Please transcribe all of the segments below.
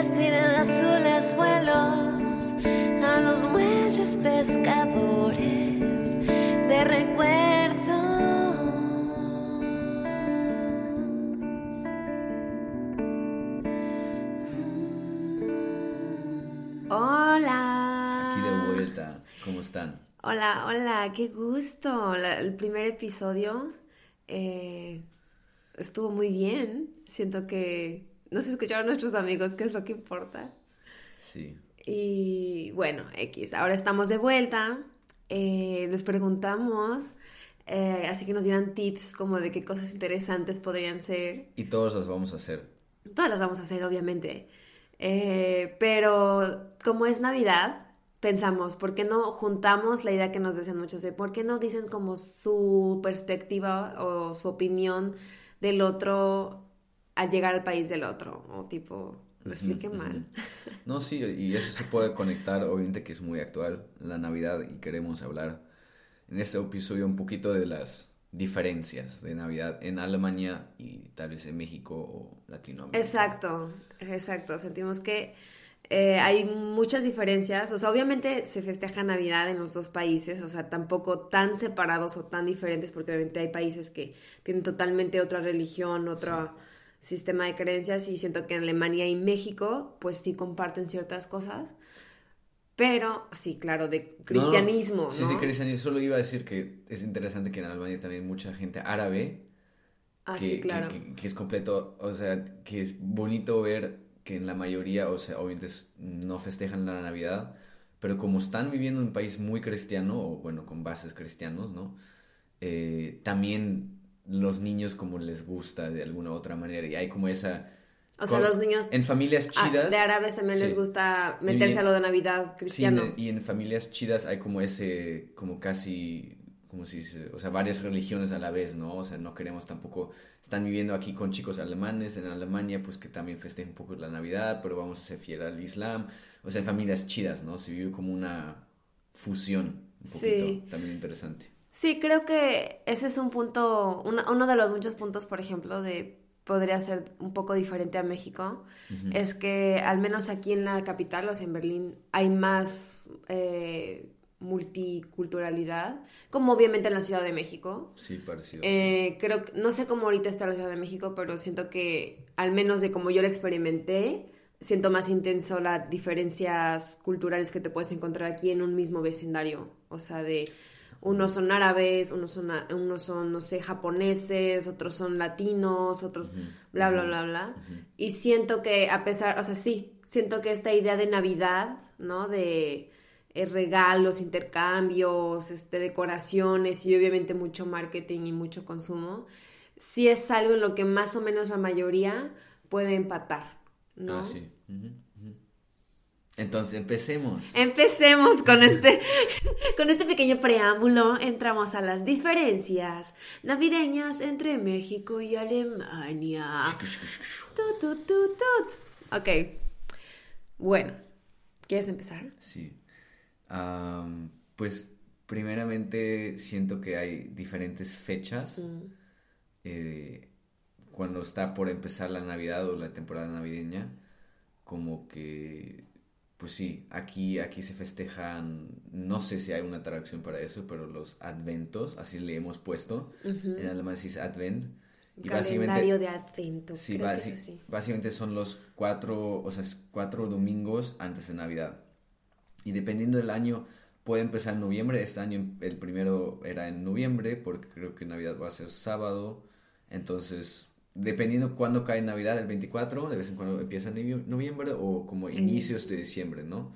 nubes tienen azules vuelos a los muelles pescadores de recuerdos. Hola. Aquí de vuelta, ¿cómo están? Hola, hola, qué gusto. La- el primer episodio eh, estuvo muy bien. Siento que nos escucharon nuestros amigos, que es lo que importa. Sí, Y bueno, X, ahora estamos de vuelta. Eh, les preguntamos, eh, así que nos dieran tips como de qué cosas interesantes podrían ser. y todos los vamos a hacer. Todas las vamos a hacer, obviamente. Eh, pero como es Navidad, pensamos, ¿por qué no juntamos la idea que nos decían muchos de por qué no dicen como su perspectiva o su opinión del otro al llegar al país del otro? O tipo, lo expliqué mal. No, sí, y eso se puede conectar, obviamente que es muy actual, la Navidad, y queremos hablar en este episodio un poquito de las diferencias de Navidad en Alemania y tal vez en México o Latinoamérica. Exacto, exacto. Sentimos que eh, hay muchas diferencias. O sea, obviamente se festeja Navidad en los dos países, o sea, tampoco tan separados o tan diferentes, porque obviamente hay países que tienen totalmente otra religión, otro sistema de creencias, y siento que en Alemania y México, pues sí comparten ciertas cosas. Pero sí, claro, de cristianismo, ¿no? Sí, sí, cristianismo. Solo iba a decir que es interesante que en Alemania también hay mucha gente árabe Ah, que, sí, que- claro. que- que es completo, o sea, que es bonito ver que en la mayoría, o sea, obviamente no festejan la Navidad, pero como están viviendo en un país muy cristiano, o bueno, con bases cristianos, ¿no? Eh, también los niños como les gusta de alguna u otra manera, y hay como esa... O sea, los niños En familias ah, chidas... de árabes también les gusta meterse a lo de Navidad cristiano. y en familias chidas hay como ese, como casi, como se dice, o sea, varias religiones a la vez, ¿no? O sea, no queremos tampoco, están viviendo aquí con chicos alemanes en Alemania, pues que también festejen un poco la Navidad, pero vamos a ser fiel al Islam. O sea, en familias chidas, ¿no? Se vive como una fusión, un poquito, Sí. también interesante. Sí, creo que ese es un punto, una- uno de los muchos puntos, por ejemplo, de podría ser un poco diferente a México, es que al menos aquí en la capital, o sea, en Berlín, hay más eh, multiculturalidad, como obviamente en la Ciudad de México. Sí, parecido. Eh, creo no sé cómo ahorita está la Ciudad de México, pero siento que, al menos de como yo lo experimenté, siento más intenso las diferencias culturales que te puedes encontrar aquí en un mismo vecindario. O sea, de unos son árabes, unos son, unos son, no sé, japoneses, otros son latinos, otros bla, bla, bla, bla. Y siento que a pesar, o sea, sí, siento que esta idea de Navidad, ¿no? De eh, regalos, intercambios, este, decoraciones y obviamente mucho marketing y mucho consumo, sí es algo en lo que más o menos la mayoría puede empatar, ¿no? Ah, sí. Ujú. Entonces, empecemos. Empecemos con este, con este pequeño preámbulo. Entramos a las diferencias navideñas entre México y Alemania. Tut, tut, tut, tut. Ok. Bueno, ¿quieres empezar? Sí. Pues primeramente siento que hay diferentes fechas eh, cuando está por empezar la Navidad o la temporada navideña, como que, pues sí, aquí, aquí se festejan, no sé si hay una traducción para eso, pero los adventos, así le hemos puesto, en alemán se dice advent, y Calendario de Advento. Sí, creo que basi- es así. básicamente son los cuatro, o sea, es cuatro domingos antes de Navidad. Y dependiendo del año, puede empezar en noviembre. Este año el primero era en noviembre, porque creo que Navidad va a ser sábado. Entonces, dependiendo cuándo cae Navidad, el 24, de vez en cuando empieza en noviembre o como inicios de diciembre, ¿no?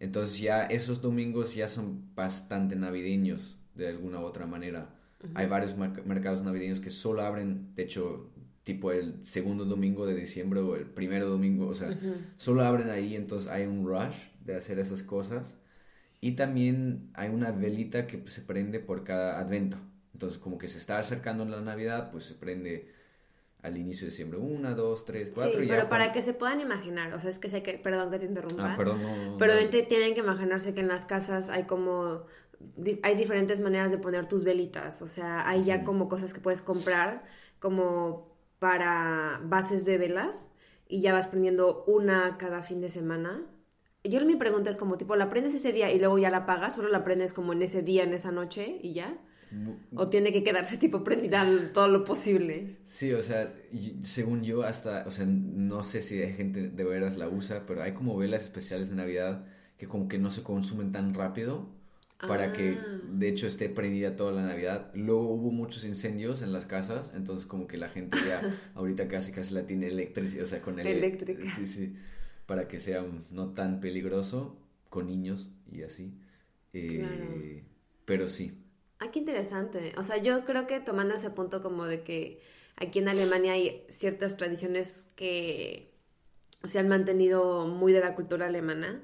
Entonces ya esos domingos ya son bastante navideños de alguna u otra manera. Hay varios merc- mercados navideños que solo abren, de hecho, tipo el segundo domingo de diciembre o el primero domingo, o sea, solo abren ahí, entonces hay un rush de hacer esas cosas. Y también hay una velita que se prende por cada advento. Entonces, como que se está acercando la Navidad, pues se prende al inicio de diciembre. Una, dos, tres, Sí, cuatro. y ya pero para que se puedan imaginar, o sea, es que sé que, perdón que te interrumpa. Ah, perdón, no, no, Pero no. tienen que imaginarse que en las casas hay como hay diferentes maneras de poner tus velitas, o sea, hay ya como cosas que puedes comprar como para bases de velas y ya vas prendiendo una cada fin de semana. Yo mi pregunta es como tipo, ¿la prendes ese día y luego ya la apagas? ¿Solo la prendes como en ese día, en esa noche y ya? ¿O tiene que quedarse tipo prendida todo lo posible? Sí, o sea, según yo hasta, o sea, no sé si hay gente de veras la usa, pero hay como velas especiales de Navidad que como que no se consumen tan rápido para que ah. de hecho esté prendida toda la Navidad. Luego hubo muchos incendios en las casas, entonces como que la gente ya ahorita casi casi la tiene eléctrica, o sea, con el eléctrica. Sí, sí, para que sea no tan peligroso con niños y así. Eh, pero sí, Ah, qué interesante. O sea, yo creo que tomando ese punto como de que aquí en Alemania hay ciertas tradiciones que se han mantenido muy de la cultura alemana,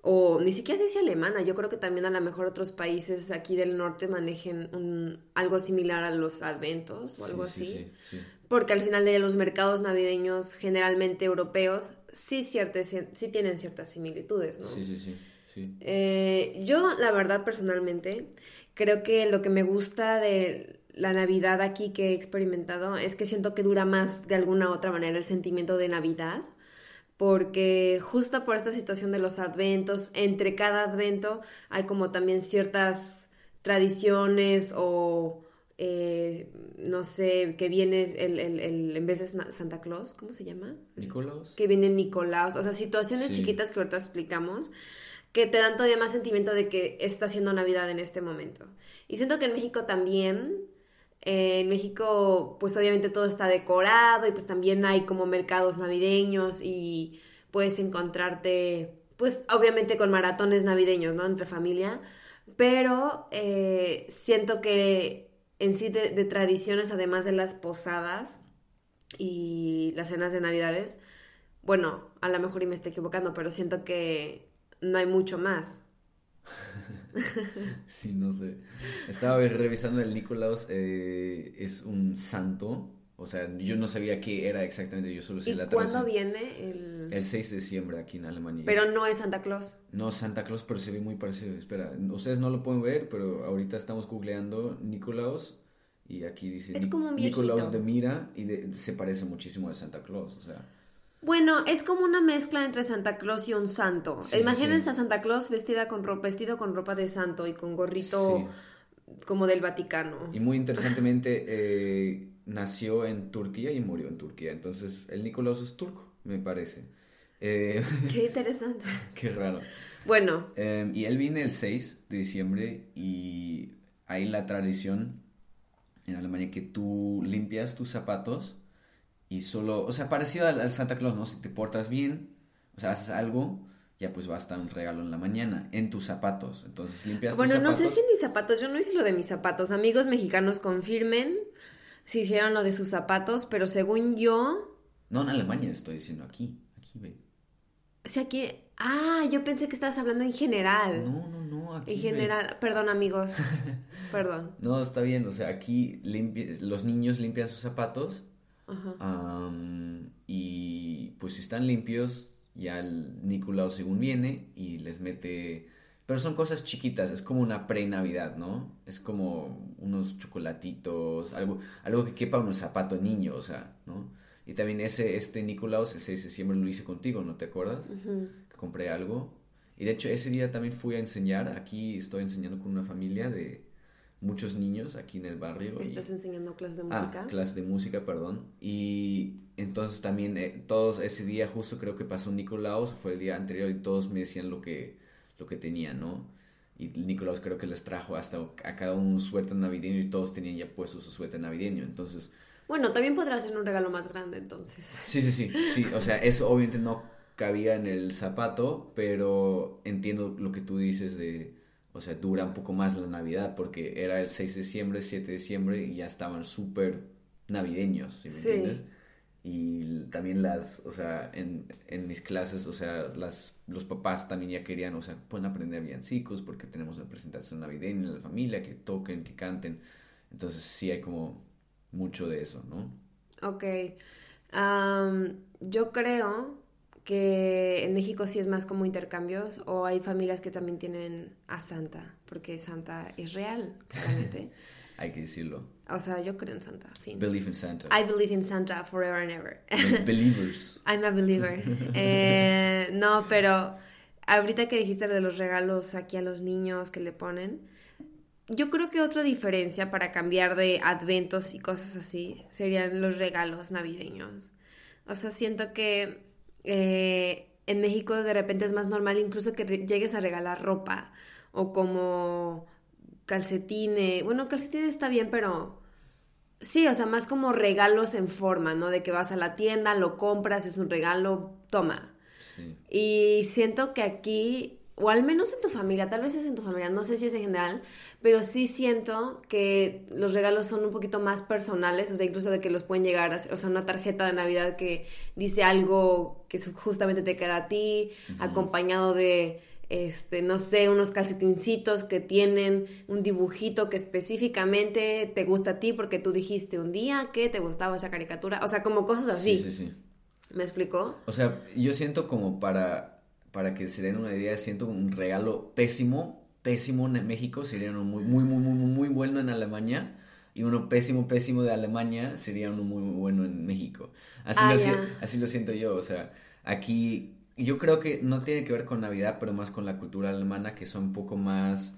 o ni siquiera sé si alemana, yo creo que también a lo mejor otros países aquí del norte manejen un, algo similar a los adventos o algo así. Porque al final de los mercados navideños generalmente europeos sí, ciertas, sí tienen ciertas similitudes, ¿no? Sí, sí, sí. Eh, yo, la verdad, personalmente, Creo que lo que me gusta de la Navidad aquí que he experimentado es que siento que dura más de alguna u otra manera el sentimiento de Navidad, porque justo por esta situación de los adventos, entre cada advento hay como también ciertas tradiciones o eh, no sé, que viene el, el, en vez de Santa Claus, ¿cómo se llama? Nicolás. Que viene Nicolás, o sea, situaciones chiquitas que ahorita explicamos que te dan todavía más sentimiento de que está siendo Navidad en este momento. Y siento que en México también, eh, en México pues obviamente todo está decorado y pues también hay como mercados navideños y puedes encontrarte pues obviamente con maratones navideños, ¿no? Entre familia, pero eh, siento que en sí de, de tradiciones, además de las posadas y las cenas de navidades, bueno, a lo mejor y me estoy equivocando, pero siento que no hay mucho más. sí, no sé. Estaba revisando el Nicolás, eh, es un santo. O sea, yo no sabía qué era exactamente, yo solo sé ¿Y la ¿Cuándo viene el...? El 6 de diciembre aquí en Alemania. Pero no es Santa Claus. No, Santa Claus, pero se ve muy parecido. Espera, ustedes no lo pueden ver, pero ahorita estamos googleando Nicolás y aquí dice... Es como un Nicolás de Mira y se parece muchísimo a Santa Claus, o sea... Bueno, es como una mezcla entre Santa Claus y un santo. Imagínense a Santa Claus vestida con ropa, vestido con ropa de santo y con gorrito como del Vaticano. Y muy interesantemente eh, nació en Turquía y murió en Turquía. Entonces el Nicolás es turco, me parece. Eh, Qué interesante. Qué raro. Bueno. Em, y él viene el 6 de diciembre y hay la tradición en Alemania que tú limpias tus zapatos y solo, o sea, parecido al, Santa Claus, ¿no? Si te portas bien, o sea, haces algo, ya pues va a estar un regalo en la mañana, en tus zapatos. Entonces limpias bueno, tus zapatos. Bueno, no sé si mis zapatos, yo no hice lo de mis zapatos. Amigos mexicanos confirmen si hicieron lo de sus zapatos, pero según yo... No, en Alemania estoy diciendo, aquí, aquí ve. O sea, aquí... Ah, yo pensé que estabas hablando en general. No, no, no, aquí. En general, perdón amigos, perdón. No, está bien, o sea, aquí los niños limpian sus zapatos y pues si están limpios, ya el Nicolau según viene y les mete... Pero son cosas chiquitas, es como una pre-Navidad, ¿no? Es como unos chocolatitos, algo, algo que quepa en un zapato niño, o sea, ¿no? Y también ese, este Nicolaus, el 6 de diciembre lo hice contigo, ¿no te acuerdas? Que compré algo. Y de hecho ese día también fui a enseñar, aquí estoy enseñando con una familia de muchos niños aquí en el barrio. ¿Estás enseñando clases de música? Ah, clases de música, perdón. Y entonces también eh, todos ese día justo creo que pasó Nicolaus, fue el día anterior y todos me decían lo que, lo que tenían, ¿no? Y Nicolaus creo que les trajo hasta a cada uno un suéter navideño y todos tenían ya puesto su suéter navideño, entonces... Bueno, también podrá ser un regalo más grande entonces. Sí, sí, sí, sí, o sea, eso obviamente no cabía en el zapato, pero entiendo lo que tú dices de o sea, dura un poco más la Navidad porque era el 6 de diciembre, 7 de diciembre y ya estaban súper navideños, ¿sí me entiendes? Y también las, o sea, en, en, mis clases, o sea, las, los papás también ya querían, o sea, pueden aprender villancicos porque tenemos una presentación navideña en la familia, que toquen, que canten. Entonces sí hay como mucho de eso, ¿no? Ok. yo creo que en México sí es más como intercambios o hay familias que también tienen a Santa, porque Santa es real, claramente. hay que decirlo. O sea, yo creo en Santa, fin. Believe in Santa. I believe in Santa forever and ever. Believers. I'm a believer. Eh, no, pero ahorita que dijiste de los regalos aquí a los niños que le ponen, yo creo que otra diferencia para cambiar de adventos y cosas así serían los regalos navideños. O sea, siento que eh, en México de repente es más normal incluso que llegues a regalar ropa o como calcetines. Bueno, calcetines está bien, pero sí, o sea, más como regalos en forma, ¿no? De que vas a la tienda, lo compras, es un regalo, toma. Y siento que aquí o al menos en tu familia, tal vez es en tu familia, no sé si es en general, pero sí siento que los regalos son un poquito más personales, o sea, incluso de que los pueden llegar a, o sea, una tarjeta de Navidad que dice algo que justamente te queda a ti, acompañado de, este, no sé, unos calcetincitos que tienen un dibujito que específicamente te gusta a ti porque tú dijiste un día que te gustaba esa caricatura, o sea, como cosas así. Sí, sí, sí. ¿Me explicó? O sea, yo siento como para para que se den una idea, siento un regalo pésimo, pésimo en México, sería uno muy, muy, muy, muy, muy bueno en Alemania. Y uno pésimo, pésimo de Alemania sería uno muy, muy bueno en México. Así, ah, lo, así lo siento yo. O sea, aquí yo creo que no tiene que ver con Navidad, pero más con la cultura alemana, que son un poco más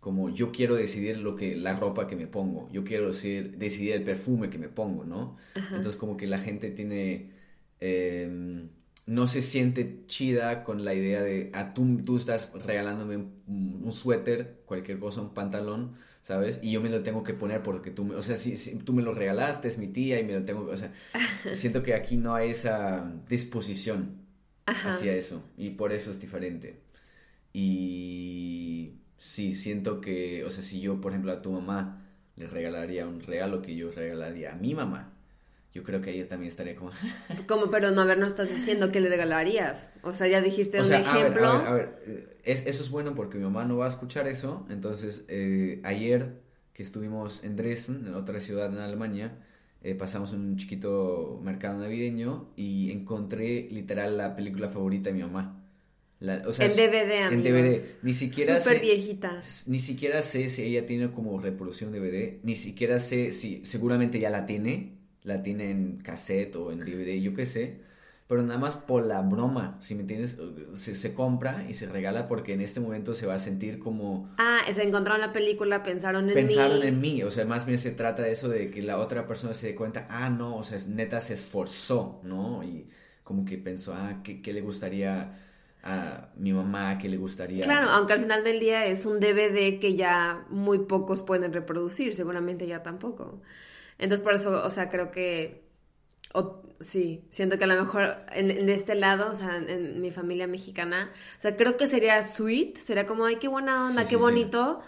como yo quiero decidir lo que la ropa que me pongo, yo quiero decir, decidir el perfume que me pongo, ¿no? Entonces como que la gente tiene eh, no se siente chida con la idea de, ah, tú, tú estás regalándome un, suéter, cualquier cosa, un pantalón, ¿sabes? Y yo me lo tengo que poner porque tú, me, o sea, si, tú me lo regalaste, es mi tía y me lo tengo, o sea, siento que aquí no hay esa disposición hacia eso y por eso es diferente. Y sí, siento que, o sea, si yo, por ejemplo, a tu mamá le regalaría un regalo que yo regalaría a mi mamá, yo creo que ella también estaría como... como, pero no, a ver, no estás diciendo que le regalarías. O sea, ya dijiste un ejemplo. A ver, a ver, eh, eso es bueno porque mi mamá no va a escuchar eso. Entonces, eh, ayer que estuvimos en Dresden, en otra ciudad en Alemania, eh, pasamos un chiquito mercado navideño y encontré literal la película favorita de mi mamá. o sea, en DVD, amigos. En DVD. Ni siquiera Súper viejita. Ni siquiera sé si ella tiene como reproducción DVD. Ni siquiera sé si seguramente ya la tiene la tiene en cassette o en DVD, yo qué sé. Pero nada más por la broma, si me entiendes, se, compra y se regala porque en este momento se va a sentir como... Ah, se encontraron la película, pensaron en mí. Pensaron en mí, o sea, más bien se trata de eso de que la otra persona se dé cuenta, ah, no, o sea, neta se esforzó, ¿no? Y como que pensó, ah, ¿qué, qué le gustaría a mi mamá, qué le gustaría... Claro, aunque al final del día es un DVD que ya muy pocos pueden reproducir, seguramente ya tampoco. Entonces, por eso, o sea, creo que, sí, siento que a lo mejor en, este lado, o sea, en, mi familia mexicana, o sea, creo que sería sweet, sería como, ay, qué buena onda, qué bonito.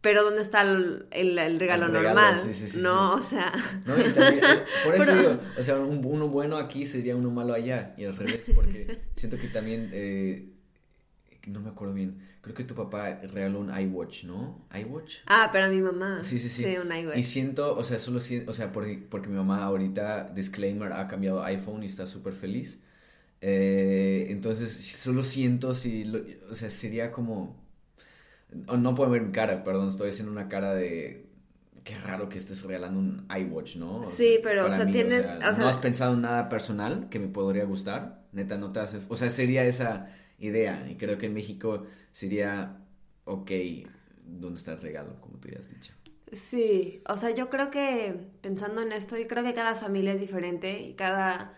Pero ¿dónde está el, el, regalo, normal? no, o sea... No, y también, por eso digo, o sea, uno bueno aquí sería uno malo allá, y al revés, porque siento que también, eh, no me acuerdo bien, creo que tu papá regaló un iWatch, ¿no? iWatch. Ah, pero a mi mamá. Sí, sí, sí. Sí, un iWatch. Y siento, o sea, solo siento, o sea, porque, porque mi mamá ahorita, disclaimer, ha cambiado iPhone y está súper feliz. Eh, entonces, solo siento si, o sea, sería como... no puedo ver mi cara, perdón, estoy haciendo una cara de... Qué raro que estés regalando un iWatch, ¿no? sí, pero, o sea, tienes... ¿No has pensado en nada personal que me podría gustar? Neta, no te hace... O sea, sería esa idea. Y creo que en México sería, ok, ¿dónde está el regalo? Como tú ya has dicho. Sí, o sea, yo creo que pensando en esto, yo creo que cada familia es diferente y cada,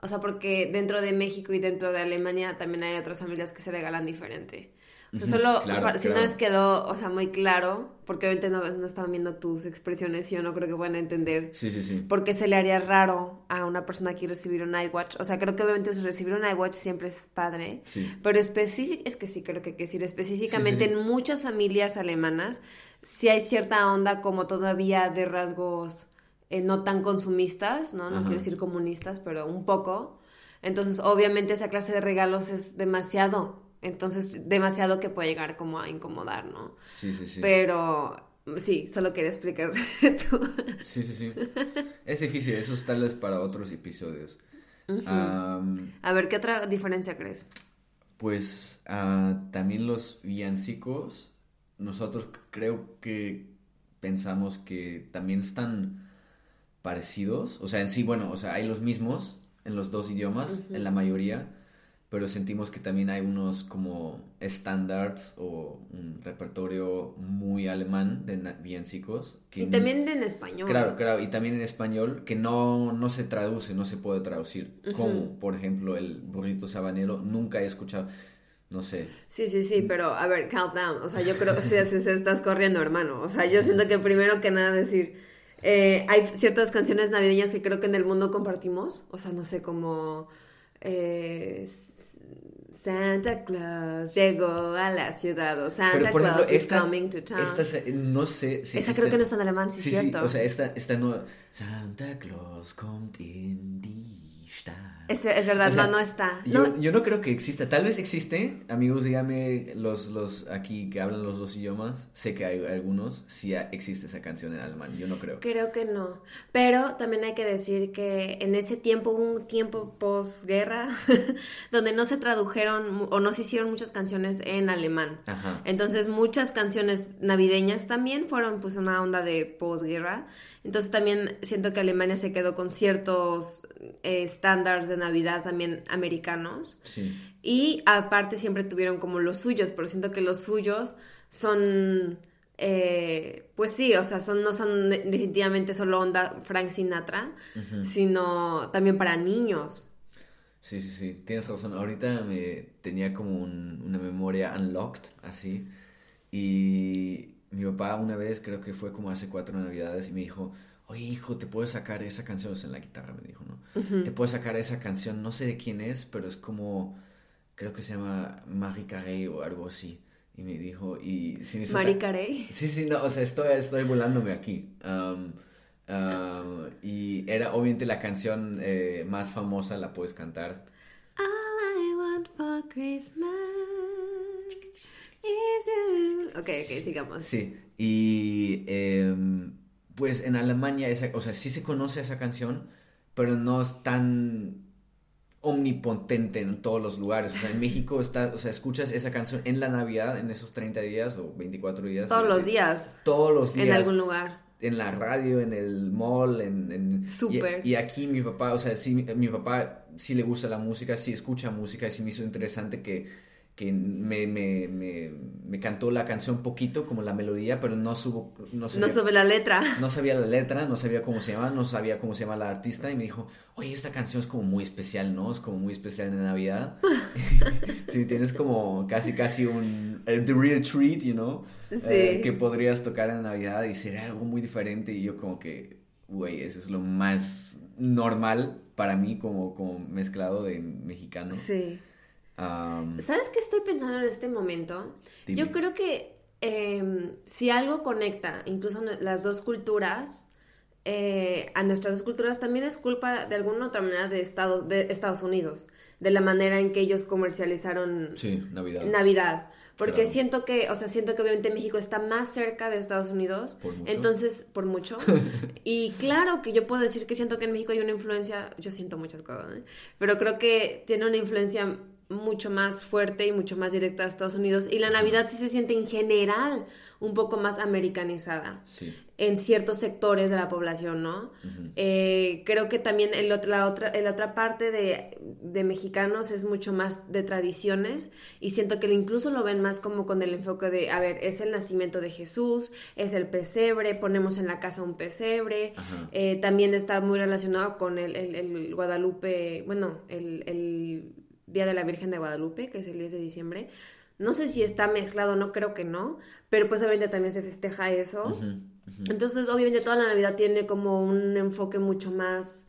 o sea, porque dentro de México y dentro de Alemania también hay otras familias que se regalan diferente. O sea, solo si no les quedó, o sea, muy claro, porque obviamente no, no estaban viendo tus expresiones y yo no creo que puedan entender sí, sí, sí. por qué se le haría raro a una persona aquí recibir un iWatch. O sea, creo que obviamente recibir un iWatch siempre es padre, sí. pero es que sí, creo que hay que decir, específicamente en muchas familias alemanas sí hay cierta onda como todavía de rasgos eh, no tan consumistas, ¿no? No quiero decir comunistas, pero un poco. Entonces, obviamente esa clase de regalos es demasiado entonces, demasiado que puede llegar como a incomodar, ¿no? Sí, sí, sí. Pero sí, solo quería explicar tú. Sí, sí, sí. Es difícil, esos tales para otros episodios. a ver, ¿qué otra diferencia crees? Pues uh, también los villancicos, nosotros creo que pensamos que también están parecidos. O sea, en sí, bueno, o sea, hay los mismos en los dos idiomas, en la mayoría, pero sentimos que también hay unos como estándares o un repertorio muy alemán de villancicos. Que y también en español. Claro, claro, y también en español que no, no se traduce, no se puede traducir. Como, por ejemplo, el burrito sabanero, nunca he escuchado no sé. Sí, sí, sí, pero a ver, calm down. O sea, yo creo que si, si, estás corriendo, hermano. O sea, yo siento que primero que nada decir, eh, hay ciertas canciones navideñas que creo que en el mundo compartimos. O sea, no sé, como eh, Santa Claus llegó a la ciudad o Santa Claus is coming to town. no sé si Esa creo que no está en alemán, sí, sí cierto. Sí, o sea, esta, esta no... Santa Claus kommt in die es, es verdad, no, no está. Yo, yo, no creo que exista. Tal vez existe. Amigos, díganme los, los aquí que hablan los dos idiomas. Sé que hay algunos. Si existe esa canción en alemán. Yo no creo. Creo que no. Pero también hay que decir que en ese tiempo, hubo un tiempo posguerra, donde no se tradujeron o no se hicieron muchas canciones en alemán. Entonces, muchas canciones navideñas también fueron pues una onda de posguerra. Entonces también siento que Alemania se quedó con ciertos eh, estándares de Navidad también americanos. Sí. Y aparte siempre tuvieron como los suyos, pero siento que los suyos son... Eh, pues sí, o sea, son, no son definitivamente solo onda Frank Sinatra, sino también para niños. Sí, sí, sí, tienes razón. Ahorita me tenía como una memoria unlocked, así, y mi papá una vez, creo que fue como hace cuatro navidades, y me dijo, oye hijo, te puedes sacar esa canción, o sea, en la guitarra me dijo, ¿no? Te puedes sacar esa canción, no sé de quién es, pero es como, creo que se llama Marie Carey o algo así. Y me dijo, y... Si me ¿Marie Carey? Sí, sí, no, o sea, estoy, estoy volándome aquí. y era obviamente la canción eh, más famosa, la puedes cantar. All I want for Christmas Ok, ok, sigamos. Sí, y em, pues en Alemania, esa, o sea, sí se conoce esa canción, pero no es tan omnipotente en todos los lugares. O sea, en México está, o sea, escuchas esa canción en la Navidad, en esos 30 días o 24 días. Todos los días. Todos los días. En algún lugar. En la radio, en el mall, en... en Súper. Y, aquí mi papá, o sea, sí, mi papá sí le gusta la música, sí escucha música y sí me hizo interesante que que me, me, me, me, cantó la canción poquito, como la melodía, pero no subo... No, sabía, no la letra. No sabía la letra, no sabía cómo se llama, no sabía cómo se llama la artista y me dijo, oye, esta canción es como muy especial, ¿no? Es como muy especial en Navidad. sí, tienes como casi, casi un... The real treat, you know? Sí. Eh, que podrías tocar en Navidad y sería algo muy diferente y yo como que, güey, eso es lo más normal para mí como, como mezclado de mexicano. Sí. ¿Sabes qué estoy pensando en este momento? Yo creo que em, si algo conecta incluso las dos culturas, eh, a nuestras dos culturas también es culpa de alguna otra manera de, Estado, de Estados Unidos, de la manera en que ellos comercializaron Navidad. Navidad. Porque siento que, o sea, siento que obviamente México está más cerca de Estados Unidos. Entonces, por mucho. y claro que yo puedo decir que siento que en México hay una influencia, yo siento muchas cosas, ¿eh? pero creo que tiene una influencia mucho más fuerte y mucho más directa a Estados Unidos. Y la Navidad sí se siente en general un poco más americanizada en ciertos sectores de la población, ¿no? Eh, creo que también el la, otra, la otra parte de, de, mexicanos es mucho más de tradiciones y siento que incluso lo ven más como con el enfoque de, a ver, es el nacimiento de Jesús, es el pesebre, ponemos en la casa un pesebre, eh, también está muy relacionado con el, el, el Guadalupe, bueno, el Día de la Virgen de Guadalupe, que es el 10 de diciembre. No sé si está mezclado, no creo que no, pero pues obviamente también se festeja eso. Entonces, obviamente toda la Navidad tiene como un enfoque mucho más,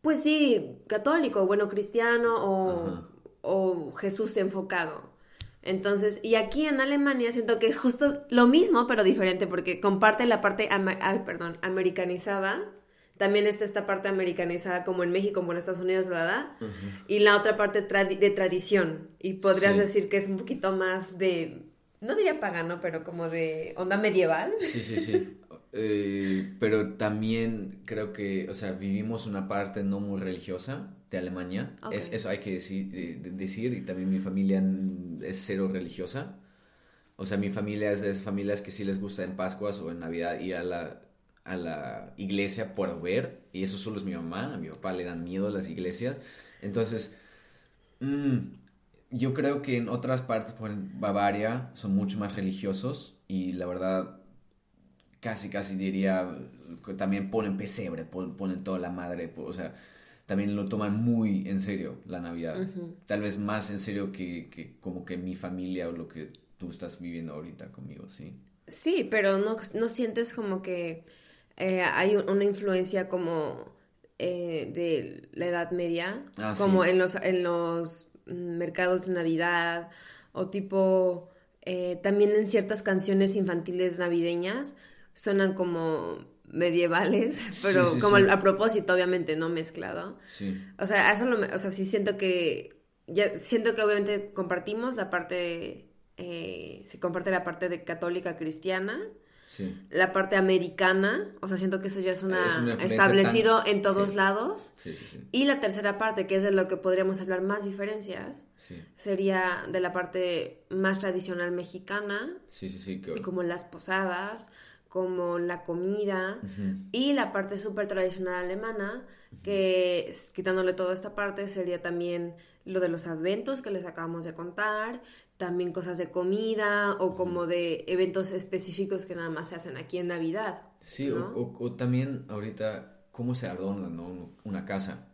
pues sí, católico, bueno, cristiano o, o Jesús enfocado. Entonces, y aquí en Alemania siento que es justo lo mismo, pero diferente, porque comparte la parte, ay, perdón, americanizada también está esta parte americanizada como en México, como en Estados Unidos, ¿verdad? Y la otra parte de tradición. Y podrías decir que es un poquito más de, no diría pagano, pero como de onda medieval. Sí, sí, sí. Eh, pero también creo que, o sea, vivimos una parte no muy religiosa de Alemania. Es, eso hay que decir, decir, y también mi familia es cero religiosa. O sea, mi familia es de esas familias que sí les gusta en Pascuas o en Navidad ir a la, a la iglesia por ver. Y eso solo es mi mamá. A mi papá le dan miedo a las iglesias. Entonces, mm, yo creo que en otras partes, por en Bavaria, son mucho más religiosos. Y la verdad, casi, casi diría, que también ponen pesebre, ponen toda la madre. O sea, también lo toman muy en serio la Navidad. Tal vez más en serio que, que como que mi familia o lo que tú estás viviendo ahorita conmigo, ¿sí? Sí, pero no, no sientes como que eh, hay una influencia como eh, de la Edad Media, ah, como en, los, en los mercados de Navidad o tipo eh, también en ciertas canciones infantiles navideñas suenan como medievales, pero como a propósito, obviamente, no mezclado. O sea, eso lo, o sea, sí siento que, ya siento que obviamente compartimos la parte, eh, se comparte la parte de católica cristiana, sí. la parte americana, o sea, siento que eso ya es una, establecido en todos lados. Y la tercera parte, que es de lo que podríamos hablar más diferencias, sería de la parte más tradicional mexicana, sí, sí, sí, como las posadas, como la comida y la parte súper tradicional alemana, que quitándole toda esta parte sería también lo de los adventos que les acabamos de contar, también cosas de comida o como de eventos específicos que nada más se hacen aquí en Navidad. Sí, o, también ahorita cómo se adorna ¿no? una casa.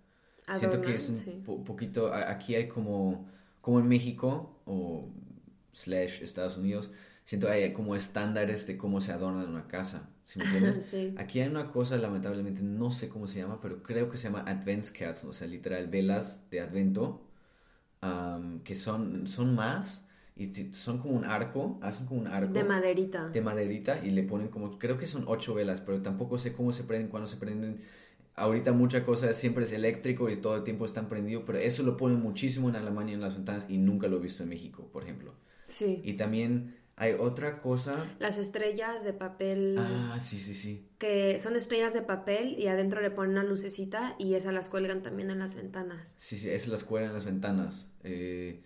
Siento que es un poquito, aquí hay como, como en México o slash Estados Unidos, siento que hay como estándares de cómo se adorna una casa. ¿sí me entiendes? Aquí hay una cosa, lamentablemente, no sé cómo se llama, pero creo que se llama Adventskerzen, o sea, literal, velas de Advento, que son, son más y son como un arco, hacen como un arco. De maderita. De maderita y le ponen como, creo que son ocho velas, pero tampoco sé cómo se prenden, cuándo se prenden. Ahorita mucha cosa siempre es eléctrico y todo el tiempo están prendidos, pero eso lo ponen muchísimo en Alemania en las ventanas y nunca lo he visto en México, por ejemplo. Sí. Y también hay otra cosa. Las estrellas de papel. Ah, sí, sí, sí. Que son estrellas de papel y adentro le ponen una lucecita y esas las cuelgan también en las ventanas. Sí, sí, esas las cuelgan en las ventanas. Eh,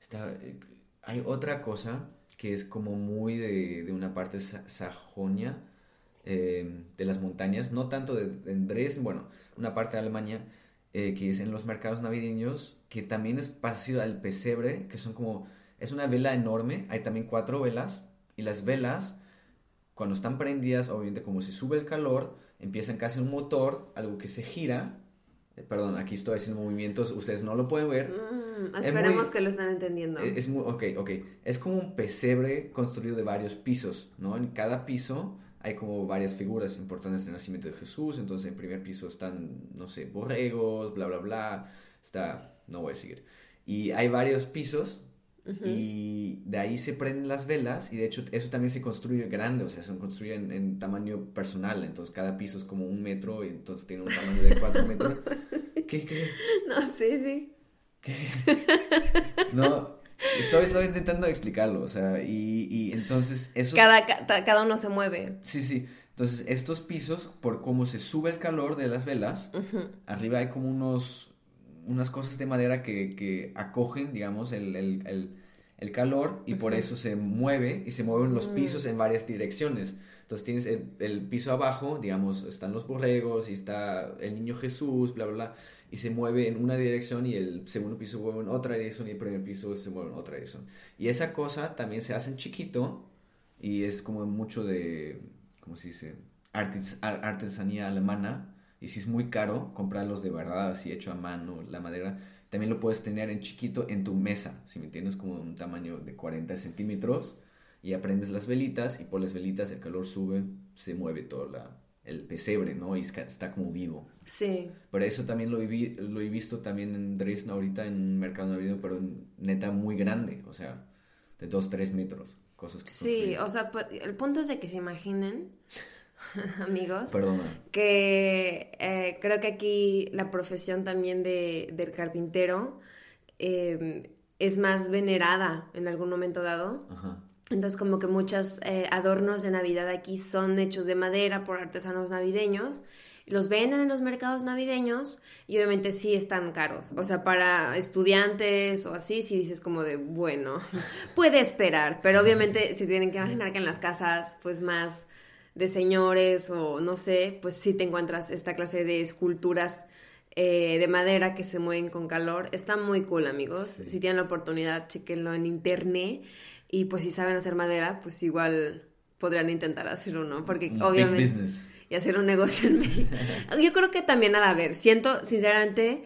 está, eh, hay otra cosa que es como muy de, una parte Sajonia, eh, de las montañas, no tanto de, de Dresden, bueno, una parte de Alemania, que es en los mercados navideños, que también es parecido al pesebre, que son como es una vela enorme, hay también cuatro velas y las velas, cuando están prendidas, obviamente como se sube el calor, empiezan casi un motor, algo que se gira. Eh, perdón, aquí estoy haciendo movimientos, ustedes no lo pueden ver. Mm, esperemos que lo están entendiendo. Es, es muy, ok, ok. Es como un pesebre construido de varios pisos, ¿no? En cada piso hay como varias figuras importantes del nacimiento de Jesús. Entonces, en el primer piso están, no sé, borregos, bla, bla, bla. Está, no voy a seguir. Y hay varios pisos y de ahí se prenden las velas y de hecho eso también se construye grande, o sea, se construye en, tamaño personal, entonces cada piso es como un metro y entonces tiene un tamaño de cuatro metros. ¿Qué, qué? No, sí, sí. ¿Qué? No, estoy, estoy intentando explicarlo, o sea, y, y entonces eso... Cada, cada uno se mueve. Sí, sí. Entonces, estos pisos, por cómo se sube el calor de las velas, arriba hay como unos unas cosas de madera que, que acogen, digamos, el, el, el, calor y por eso se mueve y se mueven los mm. pisos en varias direcciones. Entonces tienes el, piso abajo, digamos, están los borregos y está el niño Jesús, bla, bla, bla, y se mueve en una dirección y el segundo piso se mueve en otra dirección y el primer piso se mueve en otra dirección. Y esa cosa también se hace en chiquito y es como mucho de, ¿cómo se dice? artesanía alemana y si es muy caro comprarlos de verdad, así hecho a mano, la madera, también lo puedes tener en chiquito en tu mesa, si me entiendes, como un tamaño de 40 centímetros. Y aprendes las velitas y por las velitas el calor sube, se mueve todo la, el pesebre, ¿no? Y está como vivo. Sí. Pero eso también lo, he, lo he visto también en Dresden ahorita en un mercado navideño, pero neta muy grande, o sea, de 2, 3 metros. Cosas que Sí, o sea, el punto es de que se imaginen amigos. Que eh, creo que aquí la profesión también de, del carpintero em, es más venerada en algún momento dado. Entonces como que muchos eh, adornos de Navidad aquí son hechos de madera por artesanos navideños los venden en los mercados navideños y obviamente sí están caros. O sea, para estudiantes o así, si dices como de, bueno, puede esperar, pero obviamente se tienen que imaginar que en las casas pues más de señores o no sé, pues sí te encuentras esta clase de esculturas eh, de madera que se mueven con calor. Está muy cool, amigos. Si tienen la oportunidad, chequenlo en internet. Y pues si saben hacer madera, pues igual podrían intentar hacer uno, porque obviamente... Y hacer un negocio en México. Yo creo que también nada, a ver, siento sinceramente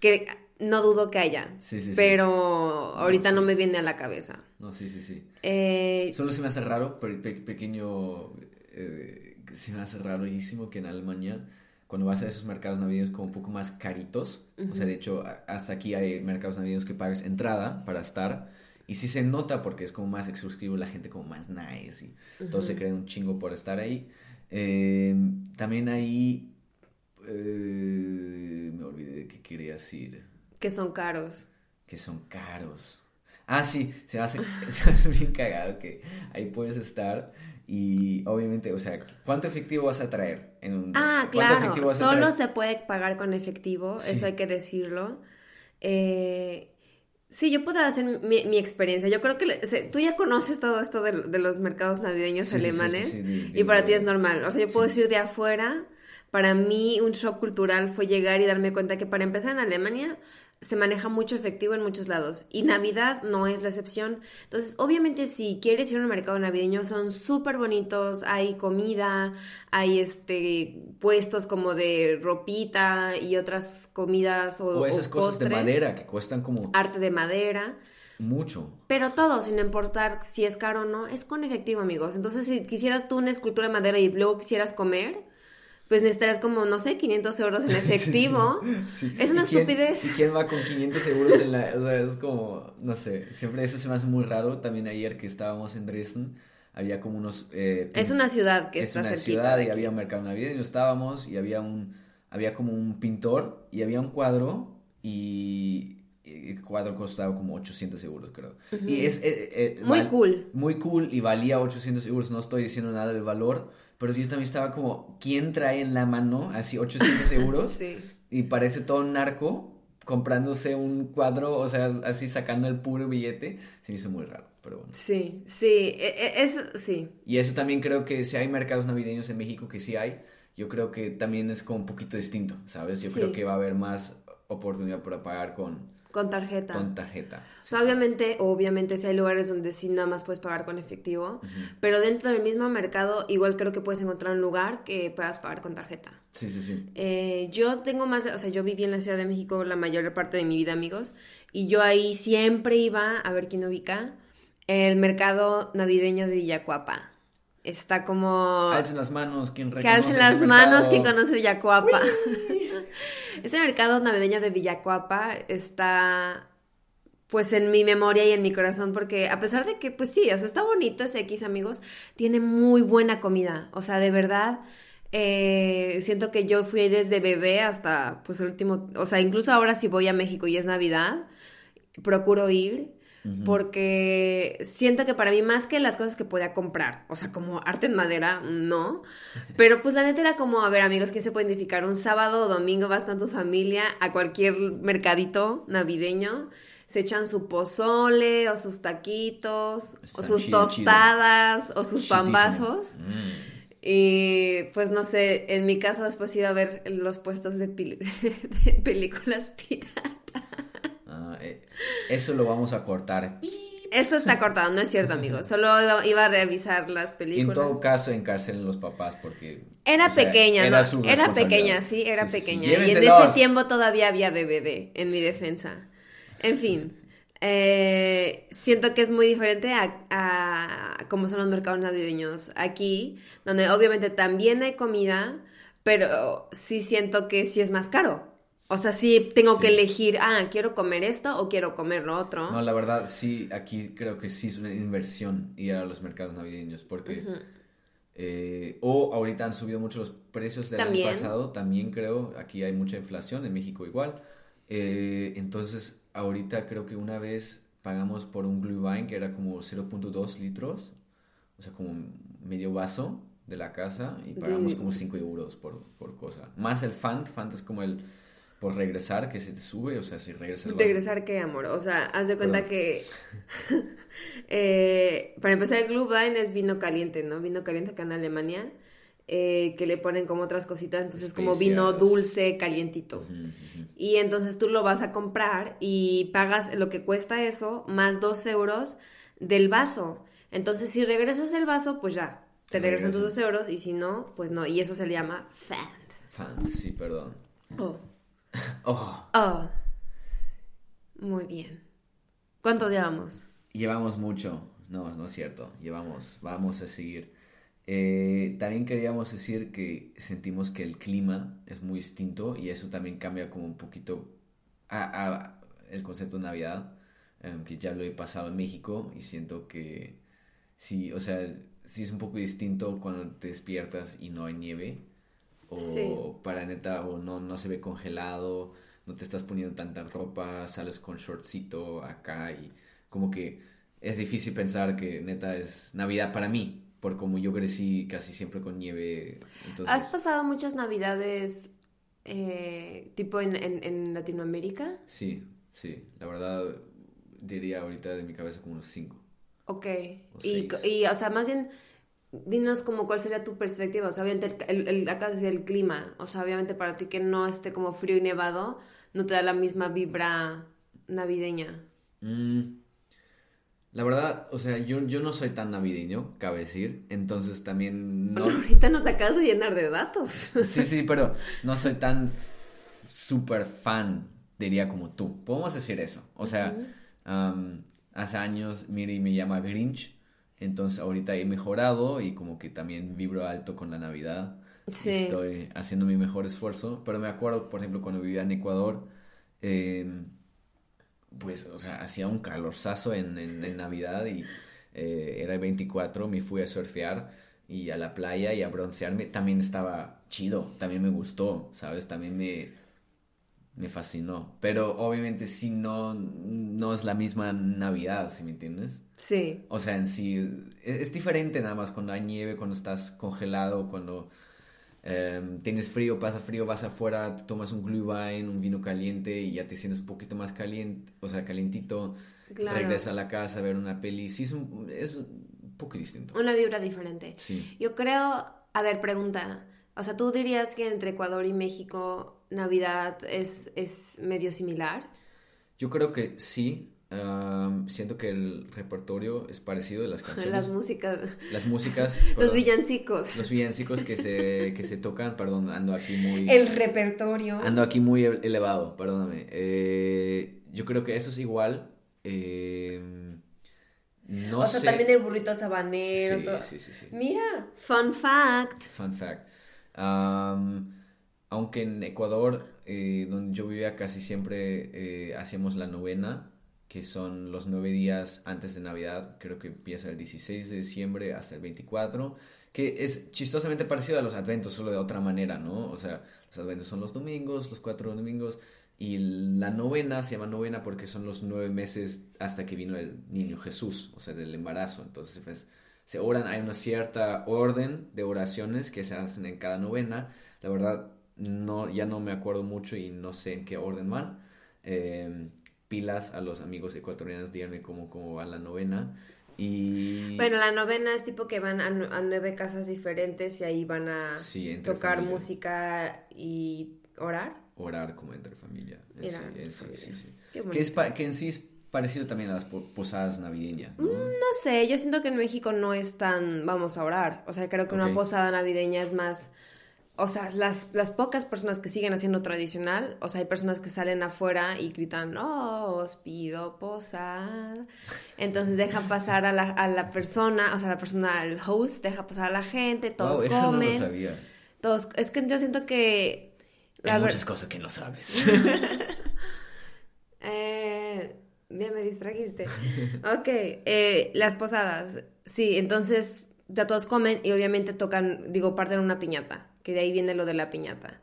que no dudo que haya, sí, sí, pero ahorita no, me viene a la cabeza. No, sí, sí, sí. Eh, Solo se me hace raro, pequeño, eh, se me hace rarísimo que en Alemania cuando vas a esos mercados navideños como un poco más caritos, o sea, de hecho, hasta aquí hay mercados navideños que pagas entrada para estar, y sí se nota porque es como más exclusivo, la gente como más nice, y todos se creen un chingo por estar ahí. Eh, también ahí, eh, me olvidé de qué quería decir. Que son caros. Que son caros. Ah, sí, se me hace, se me hace bien cagado que ahí puedes estar y obviamente, o sea, ¿cuánto efectivo vas a traer? En un, ah, claro, solo se puede pagar con efectivo, eso hay que decirlo. Eh, sí, yo puedo hacer mi, experiencia. Yo creo que tú ya conoces todo esto de, los mercados navideños alemanes y para ti es normal. O sea, yo puedo decir de afuera, para mí un shock cultural fue llegar y darme cuenta que para empezar en Alemania se maneja mucho efectivo en muchos lados y Navidad no es la excepción. Entonces, obviamente si quieres ir a un mercado navideño son súper bonitos, hay comida, hay este puestos como de ropita y otras comidas o, o esas cosas de madera que cuestan como arte de madera. Mucho. Pero todo, sin importar si es caro o no, es con efectivo, amigos. Entonces, si quisieras tú una escultura de madera y luego quisieras comer, pues necesitarías como, no sé, 500 euros en efectivo. Es una estupidez. ¿Y quién va con 500 euros en la...? O sea, es como, no sé, siempre eso se me hace muy raro. También ayer que estábamos en Dresden, había como unos... Eh, es una ciudad que está cerquita. Es una ciudad y había un mercado navideño, estábamos y había un... Había como un pintor y había un cuadro y el cuadro costaba como 800 euros, creo. Y es... Eh, eh, muy cool. Muy cool y valía 800 euros, no estoy diciendo nada del valor, pero yo también estaba como, ¿quién trae en la mano así 800 euros? sí. Y parece todo un narco comprándose un cuadro, o sea, así sacando el puro billete. Se me hizo muy raro, pero bueno. Sí, sí, e, e, eso sí. Y eso también creo que si hay mercados navideños en México, que sí hay, yo creo que también es como un poquito distinto, ¿sabes? Yo creo que va a haber más oportunidad para pagar con con tarjeta. Con tarjeta. o sea, obviamente, obviamente sí hay lugares donde sí nada más puedes pagar con efectivo, pero dentro del mismo mercado igual creo que puedes encontrar un lugar que puedas pagar con tarjeta. Sí, sí, sí. Eh, yo tengo más, o sea, yo viví en la Ciudad de México la mayor parte de mi vida, amigos, y yo ahí siempre iba, a ver quién ubica, el mercado navideño de Villacuapa. Está como... Alcen las manos, quien reconoce Que alcen las manos, quien conoce Villacuapa. Ese mercado navideño de Villacuapa está pues en mi memoria y en mi corazón, porque a pesar de que, pues sí, o sea, está bonito ese X, amigos, tiene muy buena comida, o sea, de verdad, eh, siento que yo fui desde bebé hasta, pues, el último, o sea, incluso ahora si voy a México y es Navidad, procuro ir, porque siento que para mí más que las cosas que podía comprar, o sea, como arte en madera, no, pero pues la neta era como, a ver amigos, ¿quién se puede identificar? Un sábado o domingo vas con tu familia a cualquier mercadito navideño, se echan su pozole o sus taquitos o sus tostadas o sus pambazos. Mm. Y pues no sé, en mi casa después iba a ver los puestos de, de películas piratas. Eh, eso lo vamos a cortar. Eso está cortado, no es cierto, amigo. Solo iba, a revisar las películas. en todo caso, encarcelen los papás porque... Era pequeña, era ¿no? Era pequeña, sí, era pequeña. Y en ese tiempo todavía había DVD, en mi defensa. En fin, eh, siento que es muy diferente a, a cómo son los mercados navideños aquí, donde obviamente también hay comida, pero sí siento que sí es más caro. O sea, sí tengo que elegir, ah, quiero comer esto o quiero comer lo otro. No, la verdad, sí, aquí creo que sí es una inversión ir a los mercados navideños, porque... Eh, o ahorita han subido mucho los precios del año pasado, también creo, aquí hay mucha inflación, en México igual. Eh, entonces, ahorita creo que una vez pagamos por un Glühwein que era como 0.2 litros, o sea, como medio vaso, de la casa y pagamos como 5 euros por, por cosa. Más el Fant, Fant es como el por regresar que se te sube, o sea, si regresas... ¿Regresar qué, amor? O sea, haz de cuenta que... eh, para empezar, el Glühwein es vino caliente, ¿no? Vino caliente acá en Alemania, eh, que le ponen como otras cositas, entonces como vino dulce, calientito. Y entonces tú lo vas a comprar y pagas lo que cuesta eso, más dos euros del vaso. Entonces, si regresas el vaso, pues ya, te regresan tus dos euros, y si no, pues no. Y eso se le llama Fant. Fant, sí, perdón. Oh. Oh. Oh. Muy bien. ¿Cuánto llevamos? Llevamos mucho. No, no es cierto. Llevamos, vamos a seguir. Eh, también queríamos decir que sentimos que el clima es muy distinto y eso también cambia como un poquito a, el concepto de Navidad, em, que ya lo he pasado en México y siento que sí, o sea, sí es un poco distinto cuando te despiertas y no hay nieve o para neta, o no, no se ve congelado, no te estás poniendo tanta ropa, sales con shortcito acá y como que es difícil pensar que neta es Navidad para mí, por como yo crecí casi siempre con nieve. ¿Has pasado muchas Navidades eh, tipo en, en, Latinoamérica? Sí, sí, la verdad diría ahorita de mi cabeza como unos cinco. Ok, y, y o sea, más bien dinos como cuál sería tu perspectiva, o sea, obviamente el, el, acá es el clima, o sea, obviamente para ti que no esté como frío y nevado, no te da la misma vibra navideña. Mm, la verdad, o sea, yo, yo no soy tan navideño, cabe decir, entonces también no... ahorita nos acabas de llenar de datos. sí, sí, pero no soy tan súper fan, diría como tú. Podemos decir eso, o sea, hace años Miri me llama Grinch, entonces ahorita he mejorado y como que también vibro alto con la Navidad. Sí. Estoy haciendo mi mejor esfuerzo. Pero me acuerdo, por ejemplo, cuando vivía en Ecuador, em, pues, o sea, hacía un calorzazo en, en, Navidad y eh, era el 24, me fui a surfear y a la playa y a broncearme. También estaba chido, también me gustó, ¿sabes? También me, me fascinó. Pero obviamente sí no, no es la misma Navidad, ¿sí me entiendes? Sí. O sea, en sí es, diferente nada más cuando hay nieve, cuando estás congelado, cuando em, tienes frío, pasa frío, vas afuera, tomas un glühwein, un vino caliente y ya te sientes un poquito más caliente, o sea, calientito. Claro. Regresas a la casa a ver una peli. Sí, es un, es un poco distinto. Una vibra diferente. Sí. Yo creo, a ver, pregunta. O sea, ¿tú dirías que entre Ecuador y México Navidad es, es medio similar? Yo creo que sí, siento que el repertorio es parecido de las canciones. Las músicas. Las músicas. los villancicos. Los villancicos que se, que se tocan, perdón, ando aquí muy... El repertorio. Ando aquí muy elevado, perdóname. Eh, yo creo que eso es igual. Em, no o sea, también el burrito sabanero. Sí, sí, sí, Mira, fun fact. Fun fact. aunque en Ecuador, eh, donde yo vivía casi siempre, eh, hacíamos la novena que son los nueve días antes de Navidad, creo que empieza el 16 de diciembre hasta el 24, que es chistosamente parecido a los adventos, solo de otra manera, ¿no? O sea, los adventos son los domingos, los cuatro domingos, y la novena se llama novena porque son los nueve meses hasta que vino el niño Jesús, o sea, del embarazo. Entonces, pues, se oran, hay una cierta orden de oraciones que se hacen en cada novena. La verdad, no, ya no me acuerdo mucho y no sé en qué orden van. Eh, pilas a los amigos ecuatorianos, díganme cómo, cómo va la novena. Y... Bueno, la novena es tipo que van a, nueve casas diferentes y ahí van a tocar música y orar. Orar como entre familia. Sí, sí, Que, es que en sí es parecido también a las posadas navideñas. ¿no? Mm, ¿no? sé, yo siento que en México no es tan vamos a orar. O sea, creo que una posada navideña es más o sea, las, las pocas personas que siguen haciendo tradicional, o sea, hay personas que salen afuera y gritan, oh, os pido posada. Entonces dejan pasar a la, a la persona, o sea, la persona, el host, deja pasar a la gente, todos comen. Eso no lo sabía. Todos, es que yo siento que... Hay muchas cosas que no sabes. eh, ya me distrajiste. ok, eh, las posadas. Sí, entonces ya todos comen y obviamente tocan, digo, parten una piñata que de ahí viene lo de la piñata.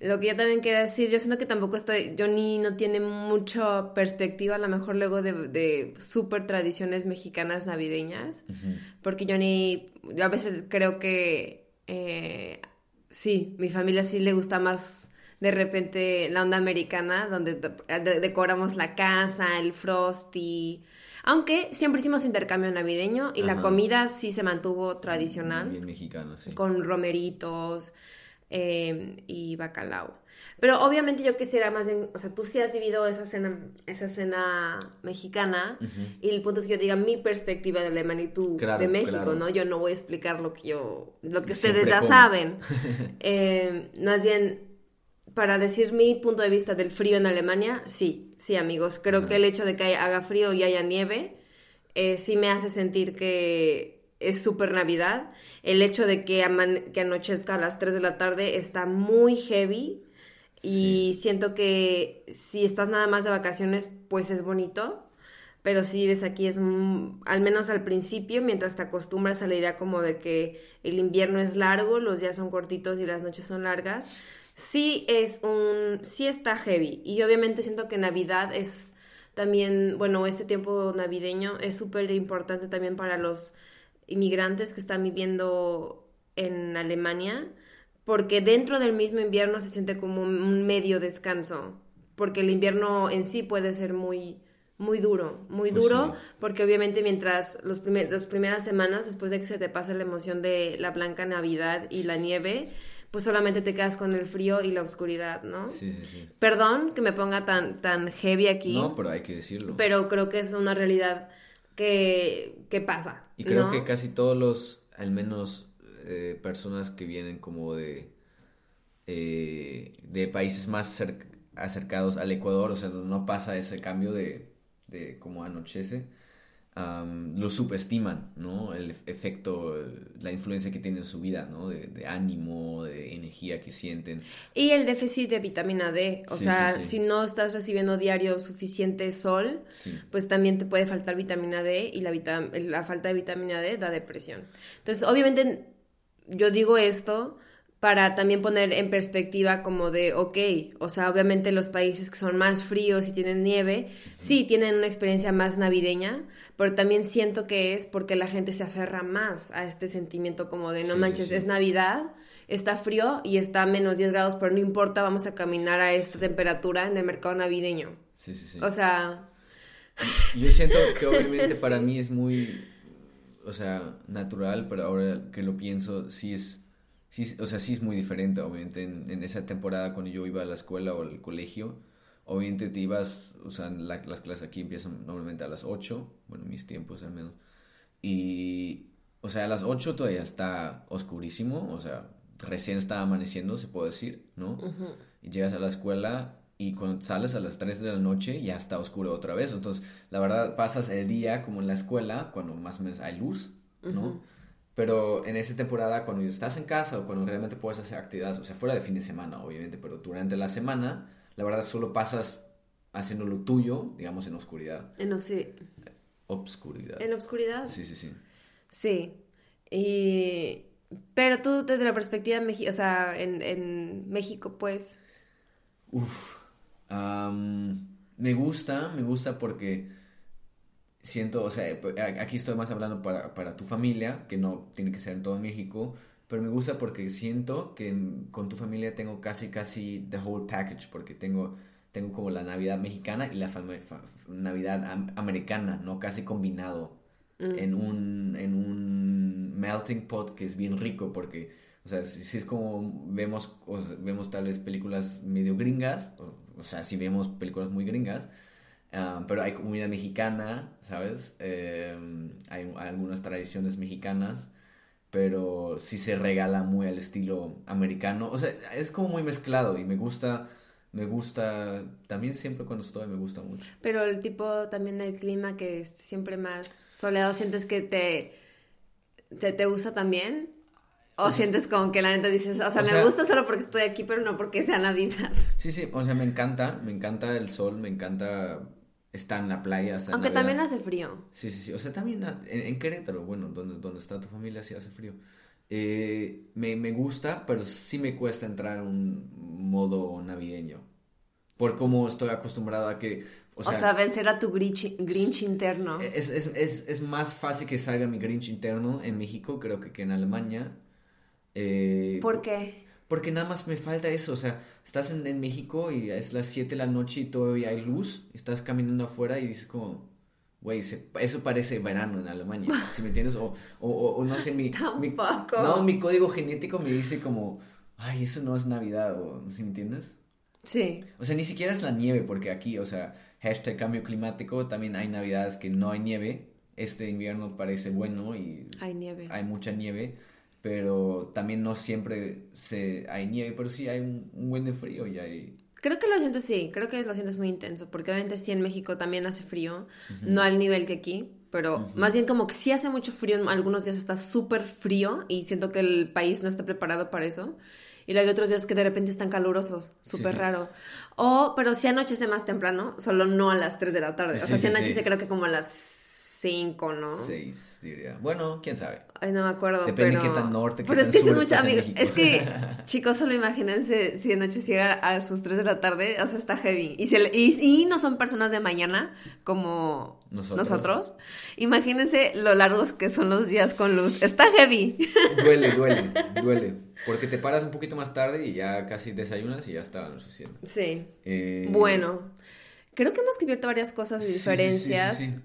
Lo que yo también quería decir, yo siento que tampoco estoy, Johnny no tiene mucha perspectiva, a lo mejor luego de, de súper tradiciones mexicanas navideñas, porque Johnny, yo a veces creo que, eh, sí, mi familia sí le gusta más de repente la onda americana, donde decoramos la casa, el frosty, aunque siempre hicimos intercambio navideño y la comida sí se mantuvo tradicional. Bien mexicano, sí. Con romeritos eh, y bacalao. Pero obviamente yo quisiera más en, o sea, tú sí has vivido esa cena, esa cena mexicana y el punto es que yo diga mi perspectiva de la magnitud de México, ¿no? Yo no voy a explicar lo que yo, lo que ustedes ya saben. eh, más bien, para decir mi punto de vista del frío en Alemania, sí, sí amigos, creo que el hecho de que haga frío y haya nieve, eh, sí me hace sentir que es súper Navidad. El hecho de que, que anochezca a las 3 de la tarde está muy heavy y siento que si estás nada más de vacaciones, pues es bonito. Pero si vives aquí es, al menos al principio, mientras te acostumbras a la idea como de que el invierno es largo, los días son cortitos y las noches son largas, sí es un, sí está heavy. Y obviamente siento que Navidad es también, bueno, este tiempo navideño es súper importante también para los inmigrantes que están viviendo en Alemania, porque dentro del mismo invierno se siente como un medio descanso, porque el invierno en sí puede ser muy muy duro, muy pues duro, porque obviamente mientras los las primeras semanas, después de que se te pase la emoción de la blanca Navidad y la nieve, pues solamente te quedas con el frío y la oscuridad, ¿no? Sí, sí, sí. Perdón que me ponga tan, tan heavy aquí. No, pero hay que decirlo. Pero creo que es una realidad que, que pasa. Y creo que casi todos los, al menos eh, personas que vienen como de, eh, de países más acercados al Ecuador, o sea, no pasa ese cambio de, de como anochece, lo subestiman, ¿no? El efecto, la influencia que tiene en su vida, ¿no? De, ánimo, de energía que sienten. Y el déficit de vitamina D, o sea, si no estás recibiendo diario suficiente sol, pues también te puede faltar vitamina D y la, la falta de vitamina D da depresión. Entonces, obviamente, yo digo esto para también poner en perspectiva como de, ok, o sea, obviamente los países que son más fríos y tienen nieve, sí tienen una experiencia más navideña, pero también siento que es porque la gente se aferra más a este sentimiento como de, no manches, es Navidad, está frío y está a menos 10 grados, pero no importa, vamos a caminar a esta temperatura en el mercado navideño. Sí, sí, sí. O sea... Yo siento que obviamente para mí es muy, o sea, natural, pero ahora que lo pienso, sí es sí, o sea, sí es muy diferente, obviamente, en, esa temporada cuando yo iba a la escuela o al colegio, obviamente te ibas, o sea, las clases aquí empiezan normalmente a las 8, bueno, mis tiempos al menos, y, o sea, a las 8 todavía está oscurísimo, o sea, recién está amaneciendo, se puede decir, ¿no? Y llegas a la escuela y cuando sales a las 3 de la noche ya está oscuro otra vez, entonces, la verdad, pasas el día como en la escuela, cuando más o menos hay luz, ¿no? Pero en esa temporada, cuando estás en casa o cuando realmente puedes hacer actividades, o sea, fuera de fin de semana, obviamente, pero durante la semana, la verdad solo pasas haciendo lo tuyo, digamos, en oscuridad. En sí. Obscuridad. En obscuridad. Sí, sí, sí. Sí. Y... Pero tú, desde la perspectiva, o sea, en, en México, pues... Uf. me gusta, me gusta porque siento, o sea, pues, aquí estoy más hablando para, para, tu familia, que no tiene que ser en todo México, pero me gusta porque siento que con tu familia tengo casi, casi the whole package, porque tengo, tengo como la Navidad mexicana y la Navidad americana, ¿no? Casi combinado mm. en, un, en un melting pot que es bien rico, porque, o sea, si, es como vemos, vemos tal vez películas medio gringas, o, o sea, si vemos películas muy gringas, Ah, pero hay comida mexicana, ¿sabes? Em, hay, algunas tradiciones mexicanas, pero sí se regala muy al estilo americano. O sea, es como muy mezclado y me gusta, me gusta, también siempre cuando estoy me gusta mucho. Pero el tipo también del clima que es siempre más soleado, ¿sientes que te, te, te gusta también? ¿O sientes como que la neta dices, o sea, me gusta solo porque estoy aquí, pero no porque sea Navidad? Sí, sí, o sea, me encanta, me encanta el sol, me encanta está en la playa. Aunque también hace frío. Sí, sí, sí. O sea, también en, Querétaro, bueno, donde, donde está tu familia sí hace frío. eh, me, me gusta, pero sí me cuesta entrar en un modo navideño. Por cómo estoy acostumbrado a que... O sea, vencer a tu Grinch, Grinch interno. Es, es, es, es, más fácil que salga mi Grinch interno en México, creo que, que en Alemania. Eh, ¿Por qué? Porque nada más me falta eso, o sea, estás en, en México y es las 7 de la noche y todavía hay luz, estás caminando afuera y dices como, güey, eso parece verano en Alemania, ¿sí me entiendes? O, o, o no sé, mi, mi, no, mi código genético me dice como, ay, eso no es Navidad, o, ¿sí me entiendes? Sí. O sea, ni siquiera es la nieve, porque aquí, o sea, hashtag cambio climático, también hay navidades que no hay nieve, este invierno parece bueno y... Hay nieve. Hay mucha nieve pero también no siempre se, hay nieve, pero sí hay un, buen de frío y hay... Creo que lo sientes, sí, creo que lo sientes muy intenso, porque obviamente sí en México también hace frío, no al nivel que aquí, pero más bien como que sí hace mucho frío, algunos días está súper frío y siento que el país no está preparado para eso. Y luego hay otros días que de repente están calurosos, súper raro. O, pero sí anochece más temprano, solo no a las 3 de la tarde. O sea, sí, anochece creo que como a las cinco, ¿no? Seis, diría. Bueno, quién sabe. Ay, no me acuerdo. Depende de qué tan norte, qué pero tan es que sur es mucho, estés en amigo. Es que, chicos, solo imagínense si anocheciera a sus 3 de la tarde, o sea, está heavy. Y, se, y, y no son personas de mañana como nosotros. nosotros. Imagínense lo largos que son los días con luz. Está heavy. Duele, duele, duele. Porque te paras un poquito más tarde y ya casi desayunas y ya está anocheciendo. Sí. Eh, Bueno, creo que hemos cubierto varias cosas y diferencias. sí, sí, sí.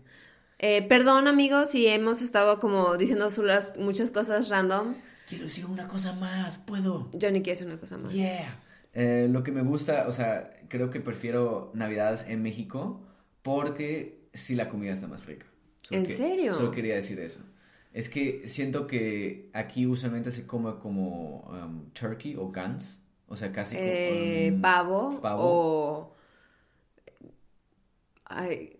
Eh, perdón, amigos, si hemos estado como diciendo muchas cosas random. Quiero decir una cosa más, ¿puedo? Johnny quiere decir una cosa más. Yeah. Eh, lo que me gusta, o sea, creo que prefiero Navidades en México porque sí la comida está más rica. Solo ¿En que- serio? Solo quería decir eso. Es que siento que aquí usualmente se come como um, turkey o gans. O sea, casi como, Eh, um, pavo, pavo. o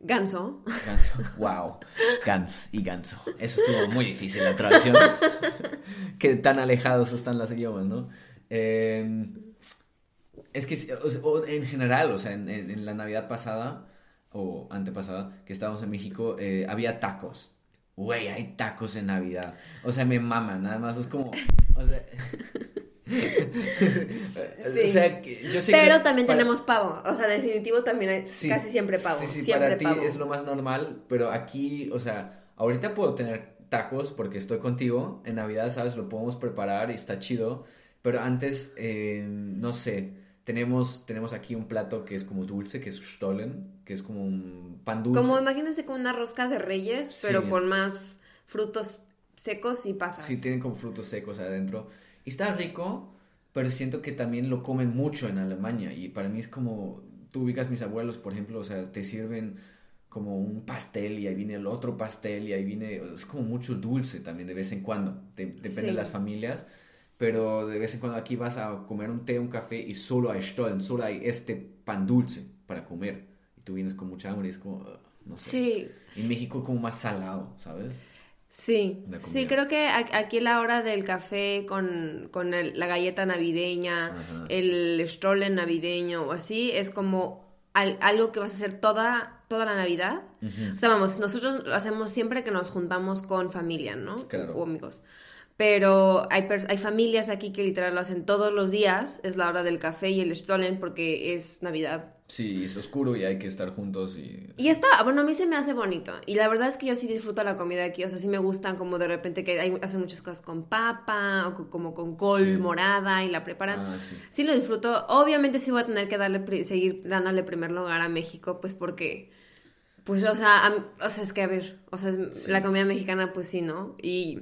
ganso. Ganso. Wow. Gans y ganso. Eso estuvo muy difícil la traducción. que tan alejados están los idiomas, ¿no? Eh, es que en general, o sea, en, la Navidad pasada o antepasada que estábamos en México, eh, había tacos. Güey, hay tacos en Navidad. O sea, me maman, nada más es como. o sea, yo sé Pero que también para- tenemos pavo. O sea, definitivo también hay Sí, casi siempre pavo. Sí, sí, siempre para ti pavo. es lo más normal, pero aquí, o sea, ahorita puedo tener tacos porque estoy contigo. En Navidad, ¿sabes? Lo podemos preparar y está chido. Pero antes, eh, no sé, tenemos, tenemos aquí un plato que es como dulce, que es Stollen, que es como un pan dulce. Como imagínense como una rosca de reyes, Sí. pero con más frutos secos y pasas. Sí, tienen como frutos secos adentro. Y está rico, pero siento que también lo comen mucho en Alemania. Y para mí es como, tú ubicas mis abuelos, por ejemplo, o sea, te sirven como un pastel y ahí viene el otro pastel y ahí viene, es como mucho dulce también de vez en cuando. De- depende Sí. de las familias. Pero de vez en cuando aquí vas a comer un té, un café y solo hay Stollen, solo hay este pan dulce para comer. Y tú vienes con mucha hambre y es como, no sé. Sí, En México como más salado, ¿sabes? Sí. Sí, creo que aquí la hora del café con, con el- la galleta navideña, Ajá. el strollen navideño o así, es como al- algo que vas a hacer toda, toda la Navidad. O sea, vamos, nosotros lo hacemos siempre que nos juntamos con familia, ¿no? Claro. O amigos. Pero hay, hay familias aquí que literal lo hacen todos los días, es la hora del café y el Stollen porque es Navidad. Sí, es oscuro y hay que estar juntos y... Y está, bueno, a mí se me hace bonito. Y la verdad es que yo sí disfruto la comida aquí. O sea, sí me gustan como de repente que hay, hacen muchas cosas con papa o co- como con col Sí. morada y la preparan. Ah, sí. Sí lo disfruto. Obviamente sí voy a tener que darle seguir dándole primer lugar a México, pues porque, pues, o sea, a- o sea, es que a ver, o sea, Sí. la comida mexicana, pues sí, ¿no? Y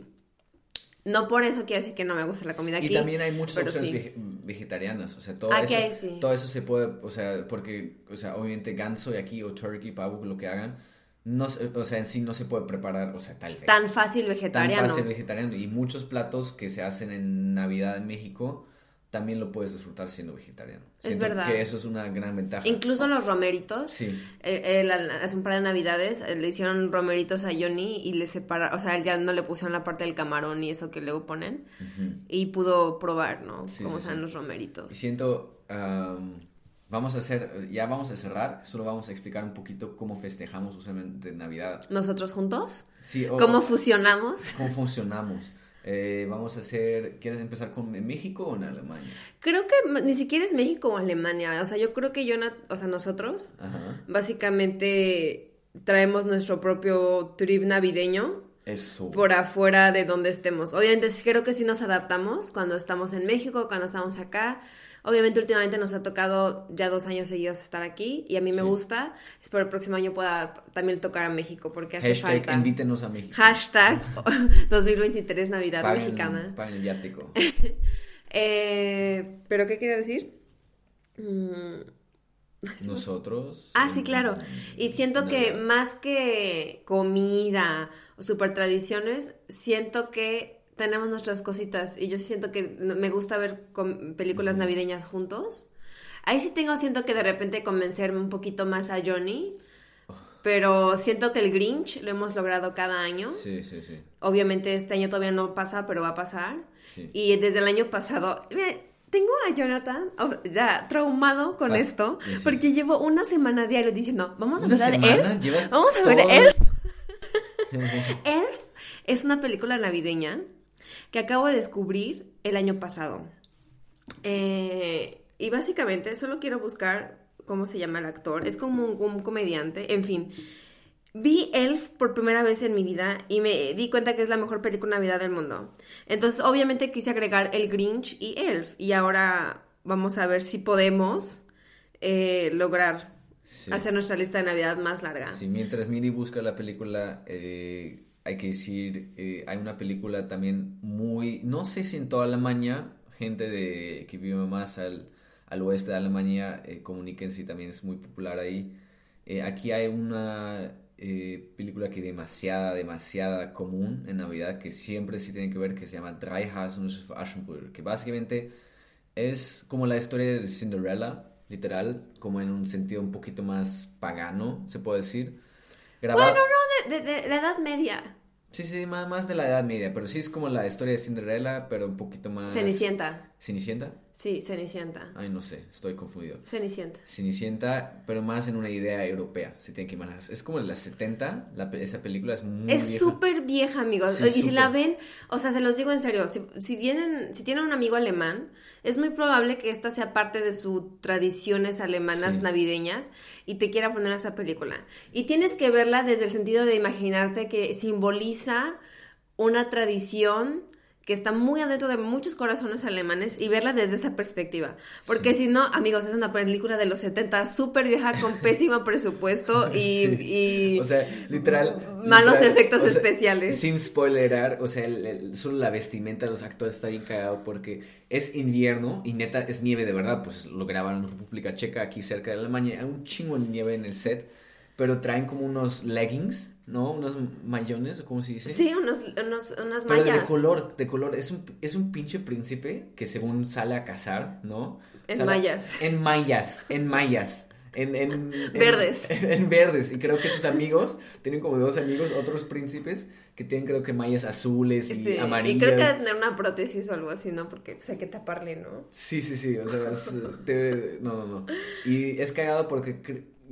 no por eso quiero decir que no me gusta la comida aquí. Y también hay muchas opciones sí. vege- vegetarianas, o sea, todo Aquí eso, hay, sí. todo eso se puede, o sea, porque, o sea, obviamente ganso y aquí o turkey, pavo, lo que hagan, no, se- o sea, en sí no se puede preparar, o sea, tal vez. Tan fácil Tan vegetariano. fácil vegetariano. Y muchos platos que se hacen en Navidad en México, también lo puedes disfrutar siendo vegetariano. Es Siento verdad. que eso es una gran ventaja. Incluso los romeritos. Sí. Eh, eh, la- hace un par de navidades eh, le hicieron romeritos a Johnny y le separaron, o sea, él ya no le pusieron la parte del camarón y eso que luego ponen Ujú. y pudo probar, ¿no? Sí, Cómo sí, sean sí. los romeritos. siento, am, vamos a hacer, ya vamos a cerrar, solo vamos a explicar un poquito cómo festejamos usualmente Navidad. Nosotros juntos, Sí, o- ¿cómo fusionamos? cómo funcionamos. Eh, vamos a hacer, ¿quieres empezar con México o en Alemania? Creo que ni siquiera es México o Alemania. O sea, yo creo que yo, o sea, nosotros, Ajá. básicamente traemos nuestro propio trip navideño Eso. por afuera de donde estemos. Obviamente creo que sí nos adaptamos cuando estamos en México, cuando estamos acá. Obviamente últimamente nos ha tocado ya dos años seguidos estar aquí y a mí me Sí. gusta. Espero el próximo año pueda también tocar a México porque hace Hashtag falta. invítenos a México. Hashtag 2023 Navidad Paguen- Mexicana. paguen el viático. Eh, ¿Pero qué quería decir? Mm, Nosotros. Ah, sí, claro. Y siento que más que comida o super tradiciones, siento que tenemos nuestras cositas. Y yo siento que me gusta ver com- películas navideñas juntos. Ahí sí tengo, siento que de repente convencerme un poquito más a Johnny. Pero siento que el Grinch lo hemos logrado cada año. Sí, sí, sí. Obviamente este año todavía no pasa, pero va a pasar. Sí. Y desde el año pasado, me- tengo a Jonathan oh, ya traumado con Fast- esto, sí, porque llevo una semana diario diciendo, vamos a ¿Una ver semana? Elf. Vamos a ver todo- Elf. Elf es una película navideña que acabo de descubrir el año pasado. Eh, y básicamente solo quiero buscar cómo se llama el actor. Es como un, un comediante. En fin, vi Elf por primera vez en mi vida y me di cuenta que es la mejor película de Navidad del mundo. Entonces, obviamente quise agregar el Grinch y Elf. Y ahora vamos a ver si podemos eh, lograr Sí. hacer nuestra lista de Navidad más larga. Sí, mientras Miri busca la película, eh, hay que decir, eh, hay una película también muy, no sé si en toda Alemania, gente de, que vive más al, al oeste de Alemania, eh, comuniquen si también es muy popular ahí. Eh, aquí hay una eh, película que demasiada, demasiada común en Navidad, que siempre sí tiene que ver, que se llama Drei Haselnüsse für Aschenbrödel, que básicamente es como la historia de Cinderella, literal, como en un sentido un poquito más pagano, se puede decir. Bueno, no, de, de- de la Edad Media. Sí, sí, más, más de la Edad Media, pero sí es como la historia de Cinderella, pero un poquito más... Cenicienta. ¿Cenicienta? Sí, Cenicienta. Ay, no sé, estoy confundido. Cenicienta. Cenicienta, pero más en una idea europea, si tienen que imaginar. Es como en las 70, la pe- esa película es muy Es súper vieja, amigos. Sí, y si la ven, o sea, se los digo en serio, si, si vienen, si tienen un amigo alemán, es muy probable que esta sea parte de sus tradiciones alemanas Sí. navideñas y te quiera poner esa película. Y tienes que verla desde el sentido de imaginarte que simboliza una tradición que está muy adentro de muchos corazones alemanes y verla desde esa perspectiva. Porque si no, amigos, es una película de los 70 súper vieja con pésimo presupuesto y, Sí. y O sea, literal. malos literal, efectos o sea, especiales. Sin spoilerar, o sea, el- el- solo la vestimenta de los actores está bien cagado porque es invierno y neta es nieve de verdad. Pues lo grabaron en República Checa, aquí cerca de Alemania. Hay un chingo de nieve en el set, pero traen como unos leggings, ¿no? Unos mayones, o cómo se dice. Sí, unos, unos, unas Pero de color, de color. Es un, es un pinche príncipe que según sale a cazar, ¿no? En Sale- mallas. En mallas, en mallas. En, en, en- Verdes. En, verdes. Y creo que sus amigos, tienen como dos amigos, otros príncipes, que tienen creo que mallas azules y Sí, amarillas. y creo que debe tener una prótesis o algo así, ¿no? Porque pues, hay que taparle, ¿no? Sí, sí, sí, o sea, es, debe- no, no, no. Y es cagado porque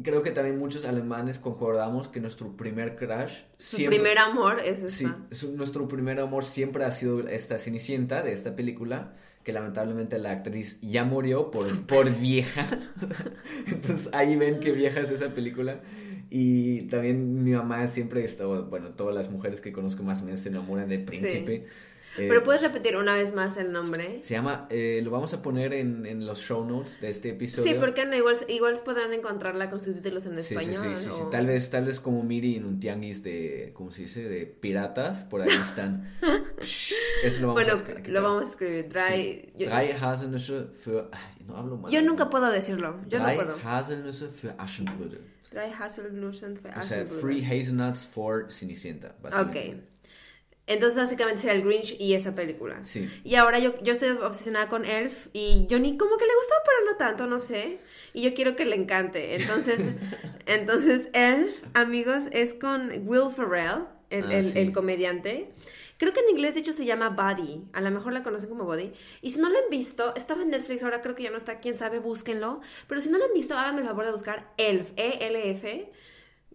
creo que también muchos alemanes concordamos que nuestro primer crush Su siempre... primer amor es Sí, esta. su- nuestro primer amor siempre ha sido esta Cenicienta de esta película, que lamentablemente la actriz ya murió por, por vieja. Entonces ahí ven que vieja es esa película. Y también mi mamá siempre está, bueno, todas las mujeres que conozco más o menos se enamoran del príncipe. Eh, Pero puedes repetir una vez más el nombre. Se llama, eh, lo vamos a poner en, en los show notes de este episodio. Sí, porque no, igual, igual podrán encontrarla con subtítulos en Sí, sí, español. sí, sí, sí. o- Tal vez, tal vez como Miri en un tianguis de, ¿cómo se dice? De piratas, por ahí están. Eso lo vamos Bueno, a lo vamos a escribir. Dry. Sí. Yo, Drei Haselnüsse für... Ay, no hablo mal. yo nunca puedo decirlo. Yo Drei no puedo. Haselnüsse für Aschenbrödel. Dry Haselnussen für O sea, Aschenbrödel. Free Hazelnuts for Cenicienta, Ok. Entonces, básicamente será el Grinch y esa película. Sí. Y ahora yo, yo estoy obsesionada con Elf y Johnny como que le gustó, pero no tanto, no sé. Y yo quiero que le encante. Entonces, entonces Elf, amigos, es con Will Ferrell, el, Ah, el- sí. el comediante. Creo que en inglés, de hecho, se llama Buddy. A lo mejor la conocen como Buddy. Y si no la han visto, estaba en Netflix, ahora creo que ya no está. Quién sabe, búsquenlo. Pero si no la han visto, háganme el favor de buscar Elf, E-L-F,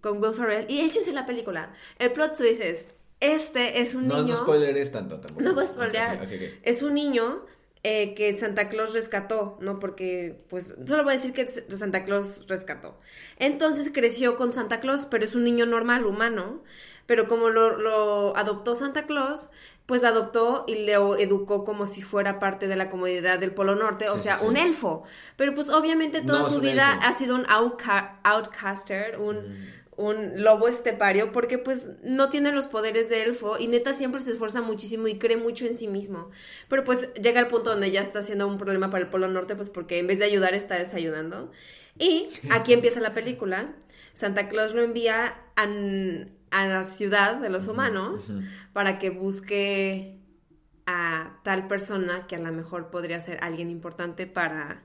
con Will Ferrell. Y échense la película. El plot twist es, Este es un No, niño. no spoileres tanto tampoco. No voy a spoilear. Es un niño eh, que Santa Claus rescató, ¿no? Porque, pues, solo voy a decir que Santa Claus rescató. Entonces creció con Santa Claus, pero es un niño normal, humano. Pero como lo, lo adoptó Santa Claus, pues lo adoptó y le educó como si fuera parte de la comunidad del Polo Norte, o Sí, sea, sí, un elfo. Pero pues obviamente toda No su vida elfo. ha sido un outca- outcaster, un, un lobo estepario, porque pues no tiene los poderes de elfo y neta siempre se esfuerza muchísimo y cree mucho en sí mismo. Pero pues llega al punto donde ya está siendo un problema para el Polo Norte, pues porque en vez de ayudar está desayudando. Y aquí empieza la película. Santa Claus lo envía a, a la ciudad de los humanos para que busque a tal persona que a lo mejor podría ser alguien importante para,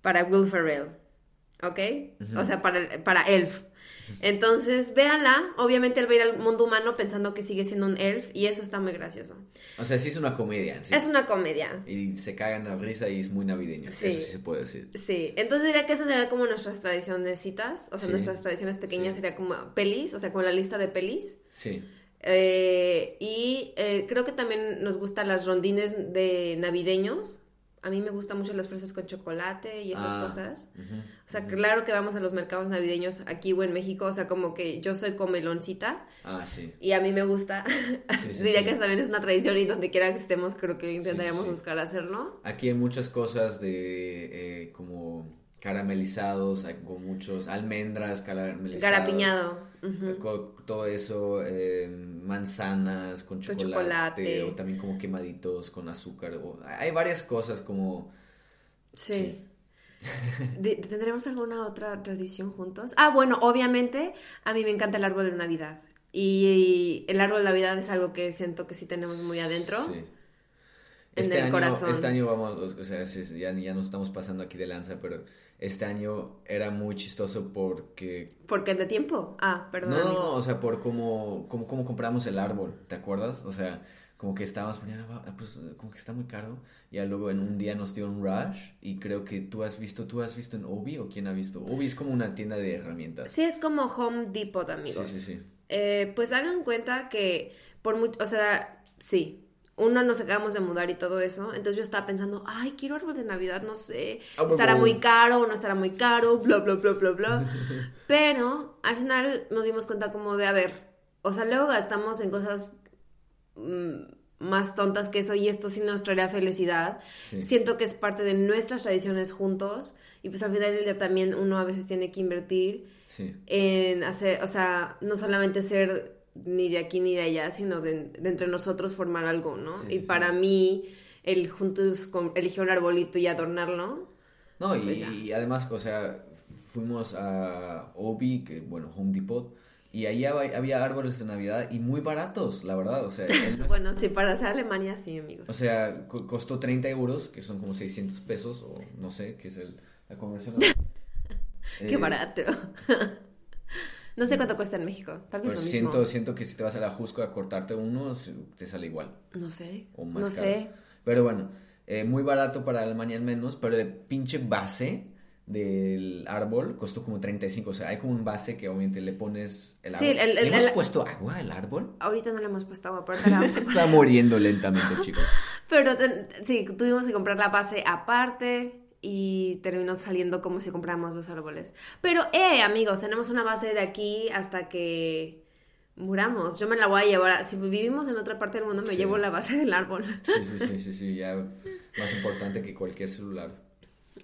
para Will Ferrell. ¿Ok? O sea, para, para Elf. Entonces, véanla. Obviamente él va a ir al mundo humano pensando que sigue siendo un elf y eso está muy gracioso. O sea, sí es una comedia. sí. Es una comedia. Y se cagan a risa y es muy navideño. Sí. Eso sí se puede decir. Sí, entonces diría que esa sería como nuestras tradiciones citas, o sea, Sí. nuestras tradiciones pequeñas Sí. sería como pelis, o sea, como la lista de pelis. Sí. Eh, y eh, creo que también nos gustan las rondines de navideños. A mí me gustan mucho las fresas con chocolate y esas Ah, cosas. O sea, claro que vamos a los mercados navideños aquí o en México. O sea, como que yo soy comeloncita Ah, sí. y a mí me gusta. Sí, sí, Diría sí. que también es una tradición y donde quiera que estemos creo que intentaríamos buscar hacerlo. Aquí hay muchas cosas de eh, como caramelizados, como muchos almendras caramelizadas. Garapiñado. Co- Todo eso, eh, manzanas con Con chocolate, o también como quemaditos con azúcar. o- hay varias cosas como... Sí. ¿Tendremos alguna otra tradición juntos? Ah, bueno, obviamente a mí me encanta el árbol de Navidad. Y el árbol de Navidad es algo que siento que sí tenemos muy adentro. Sí. En Este el año, corazón. este año vamos, o sea, ya, ya nos estamos pasando aquí de lanza, pero este año era muy chistoso porque ¿Por qué de tiempo? Ah, perdón. No, amigos. o sea, por cómo, cómo, cómo compramos el árbol, ¿te acuerdas? O sea, como que estábamos poniendo, "Ah, pues como que está muy caro. Y luego en un día nos dio un rush y creo que tú has visto, ¿tú has visto en Obi o quién ha visto? Obi es como una tienda de herramientas. Sí, es como Home Depot, sí, amigos. sí. sí. Eh, pues hagan cuenta que por mucho, o sea, sí, uno nos acabamos de mudar y todo eso, entonces yo estaba pensando, ay, quiero árbol de Navidad, no sé, Ah, estará muy caro o no estará muy caro, bla, bla, bla, bla, bla. Pero al final nos dimos cuenta como de, a ver, o sea, luego gastamos en cosas mm, más tontas que eso y esto sí nos traería felicidad. Sí. Siento que es parte de nuestras tradiciones juntos y pues al final del día también uno a veces tiene que invertir Sí. en hacer, o sea, no solamente ser ni de aquí ni de allá, sino de, de entre nosotros formar algo, ¿no? Sí, y sí, para mí, el juntos con, elegir un arbolito y adornarlo, No, y, Pues y además, o sea, fuimos a Obi, que bueno, Home Depot, y ahí hab- había árboles de Navidad y muy baratos, la verdad, o sea, bueno, sí, para hacer Alemania, sí, amigos. O sea, co- costó 30 euros, que son como 600 pesos, o no sé, que es el, la conversión. Qué Eh, barato. no sé cuánto cuesta en México, tal vez Pues lo mismo. siento, siento que si te vas a la Jusco a cortarte uno, te sale igual. No sé, O más no caro. sé. Pero bueno, eh, muy barato para Alemania al menos, pero de pinche base del árbol costó como 35. O sea, hay como un base que obviamente le pones el Sí, árbol. el- el- ¿Le hemos el- puesto agua al árbol? Ahorita no le hemos puesto agua, pero vamos a está muriendo lentamente, chicos. Pero ten- sí, tuvimos que comprar la base aparte y terminó saliendo como si compráramos dos árboles. Pero, eh, amigos, tenemos una base de aquí hasta que muramos. Yo me la voy a llevar. si vivimos en otra parte del mundo, me Sí. llevo la base del árbol. Sí, sí, sí, sí, sí, ya más importante que cualquier celular.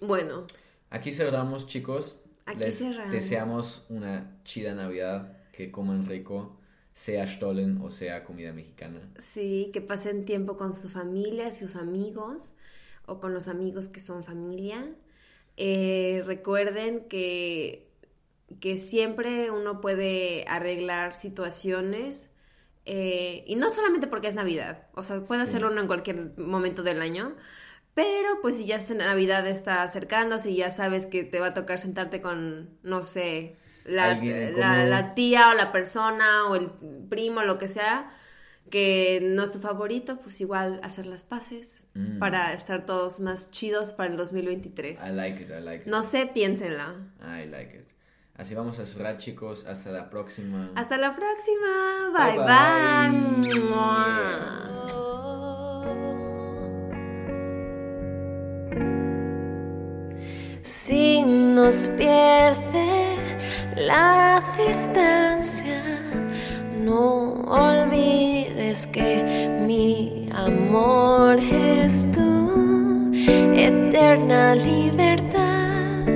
bueno, Aquí cerramos, chicos. Aquí Les cerramos. deseamos una chida Navidad, que coman rico, sea Stollen o sea comida mexicana. sí, que pasen tiempo con su familia, sus amigos o con los amigos que son familia. Eh, recuerden que, que siempre uno puede arreglar situaciones eh, y no solamente porque es Navidad, o sea, puede Sí. hacerlo uno en cualquier momento del año, pero pues si ya es Navidad está acercándose y ya sabes que te va a tocar sentarte con, no sé, la, la, la tía o la persona o el primo, lo que sea, que no es tu favorito, pues igual hacer las paces Mm. para estar todos más chidos para el 2023. I like it, I like it. No sé, piénsenla. I like it. Así vamos a cerrar, chicos. Hasta la próxima. Hasta la próxima. Bye bye. Si nos pierde la distancia, no olvides que mi amor es tu eterna libertad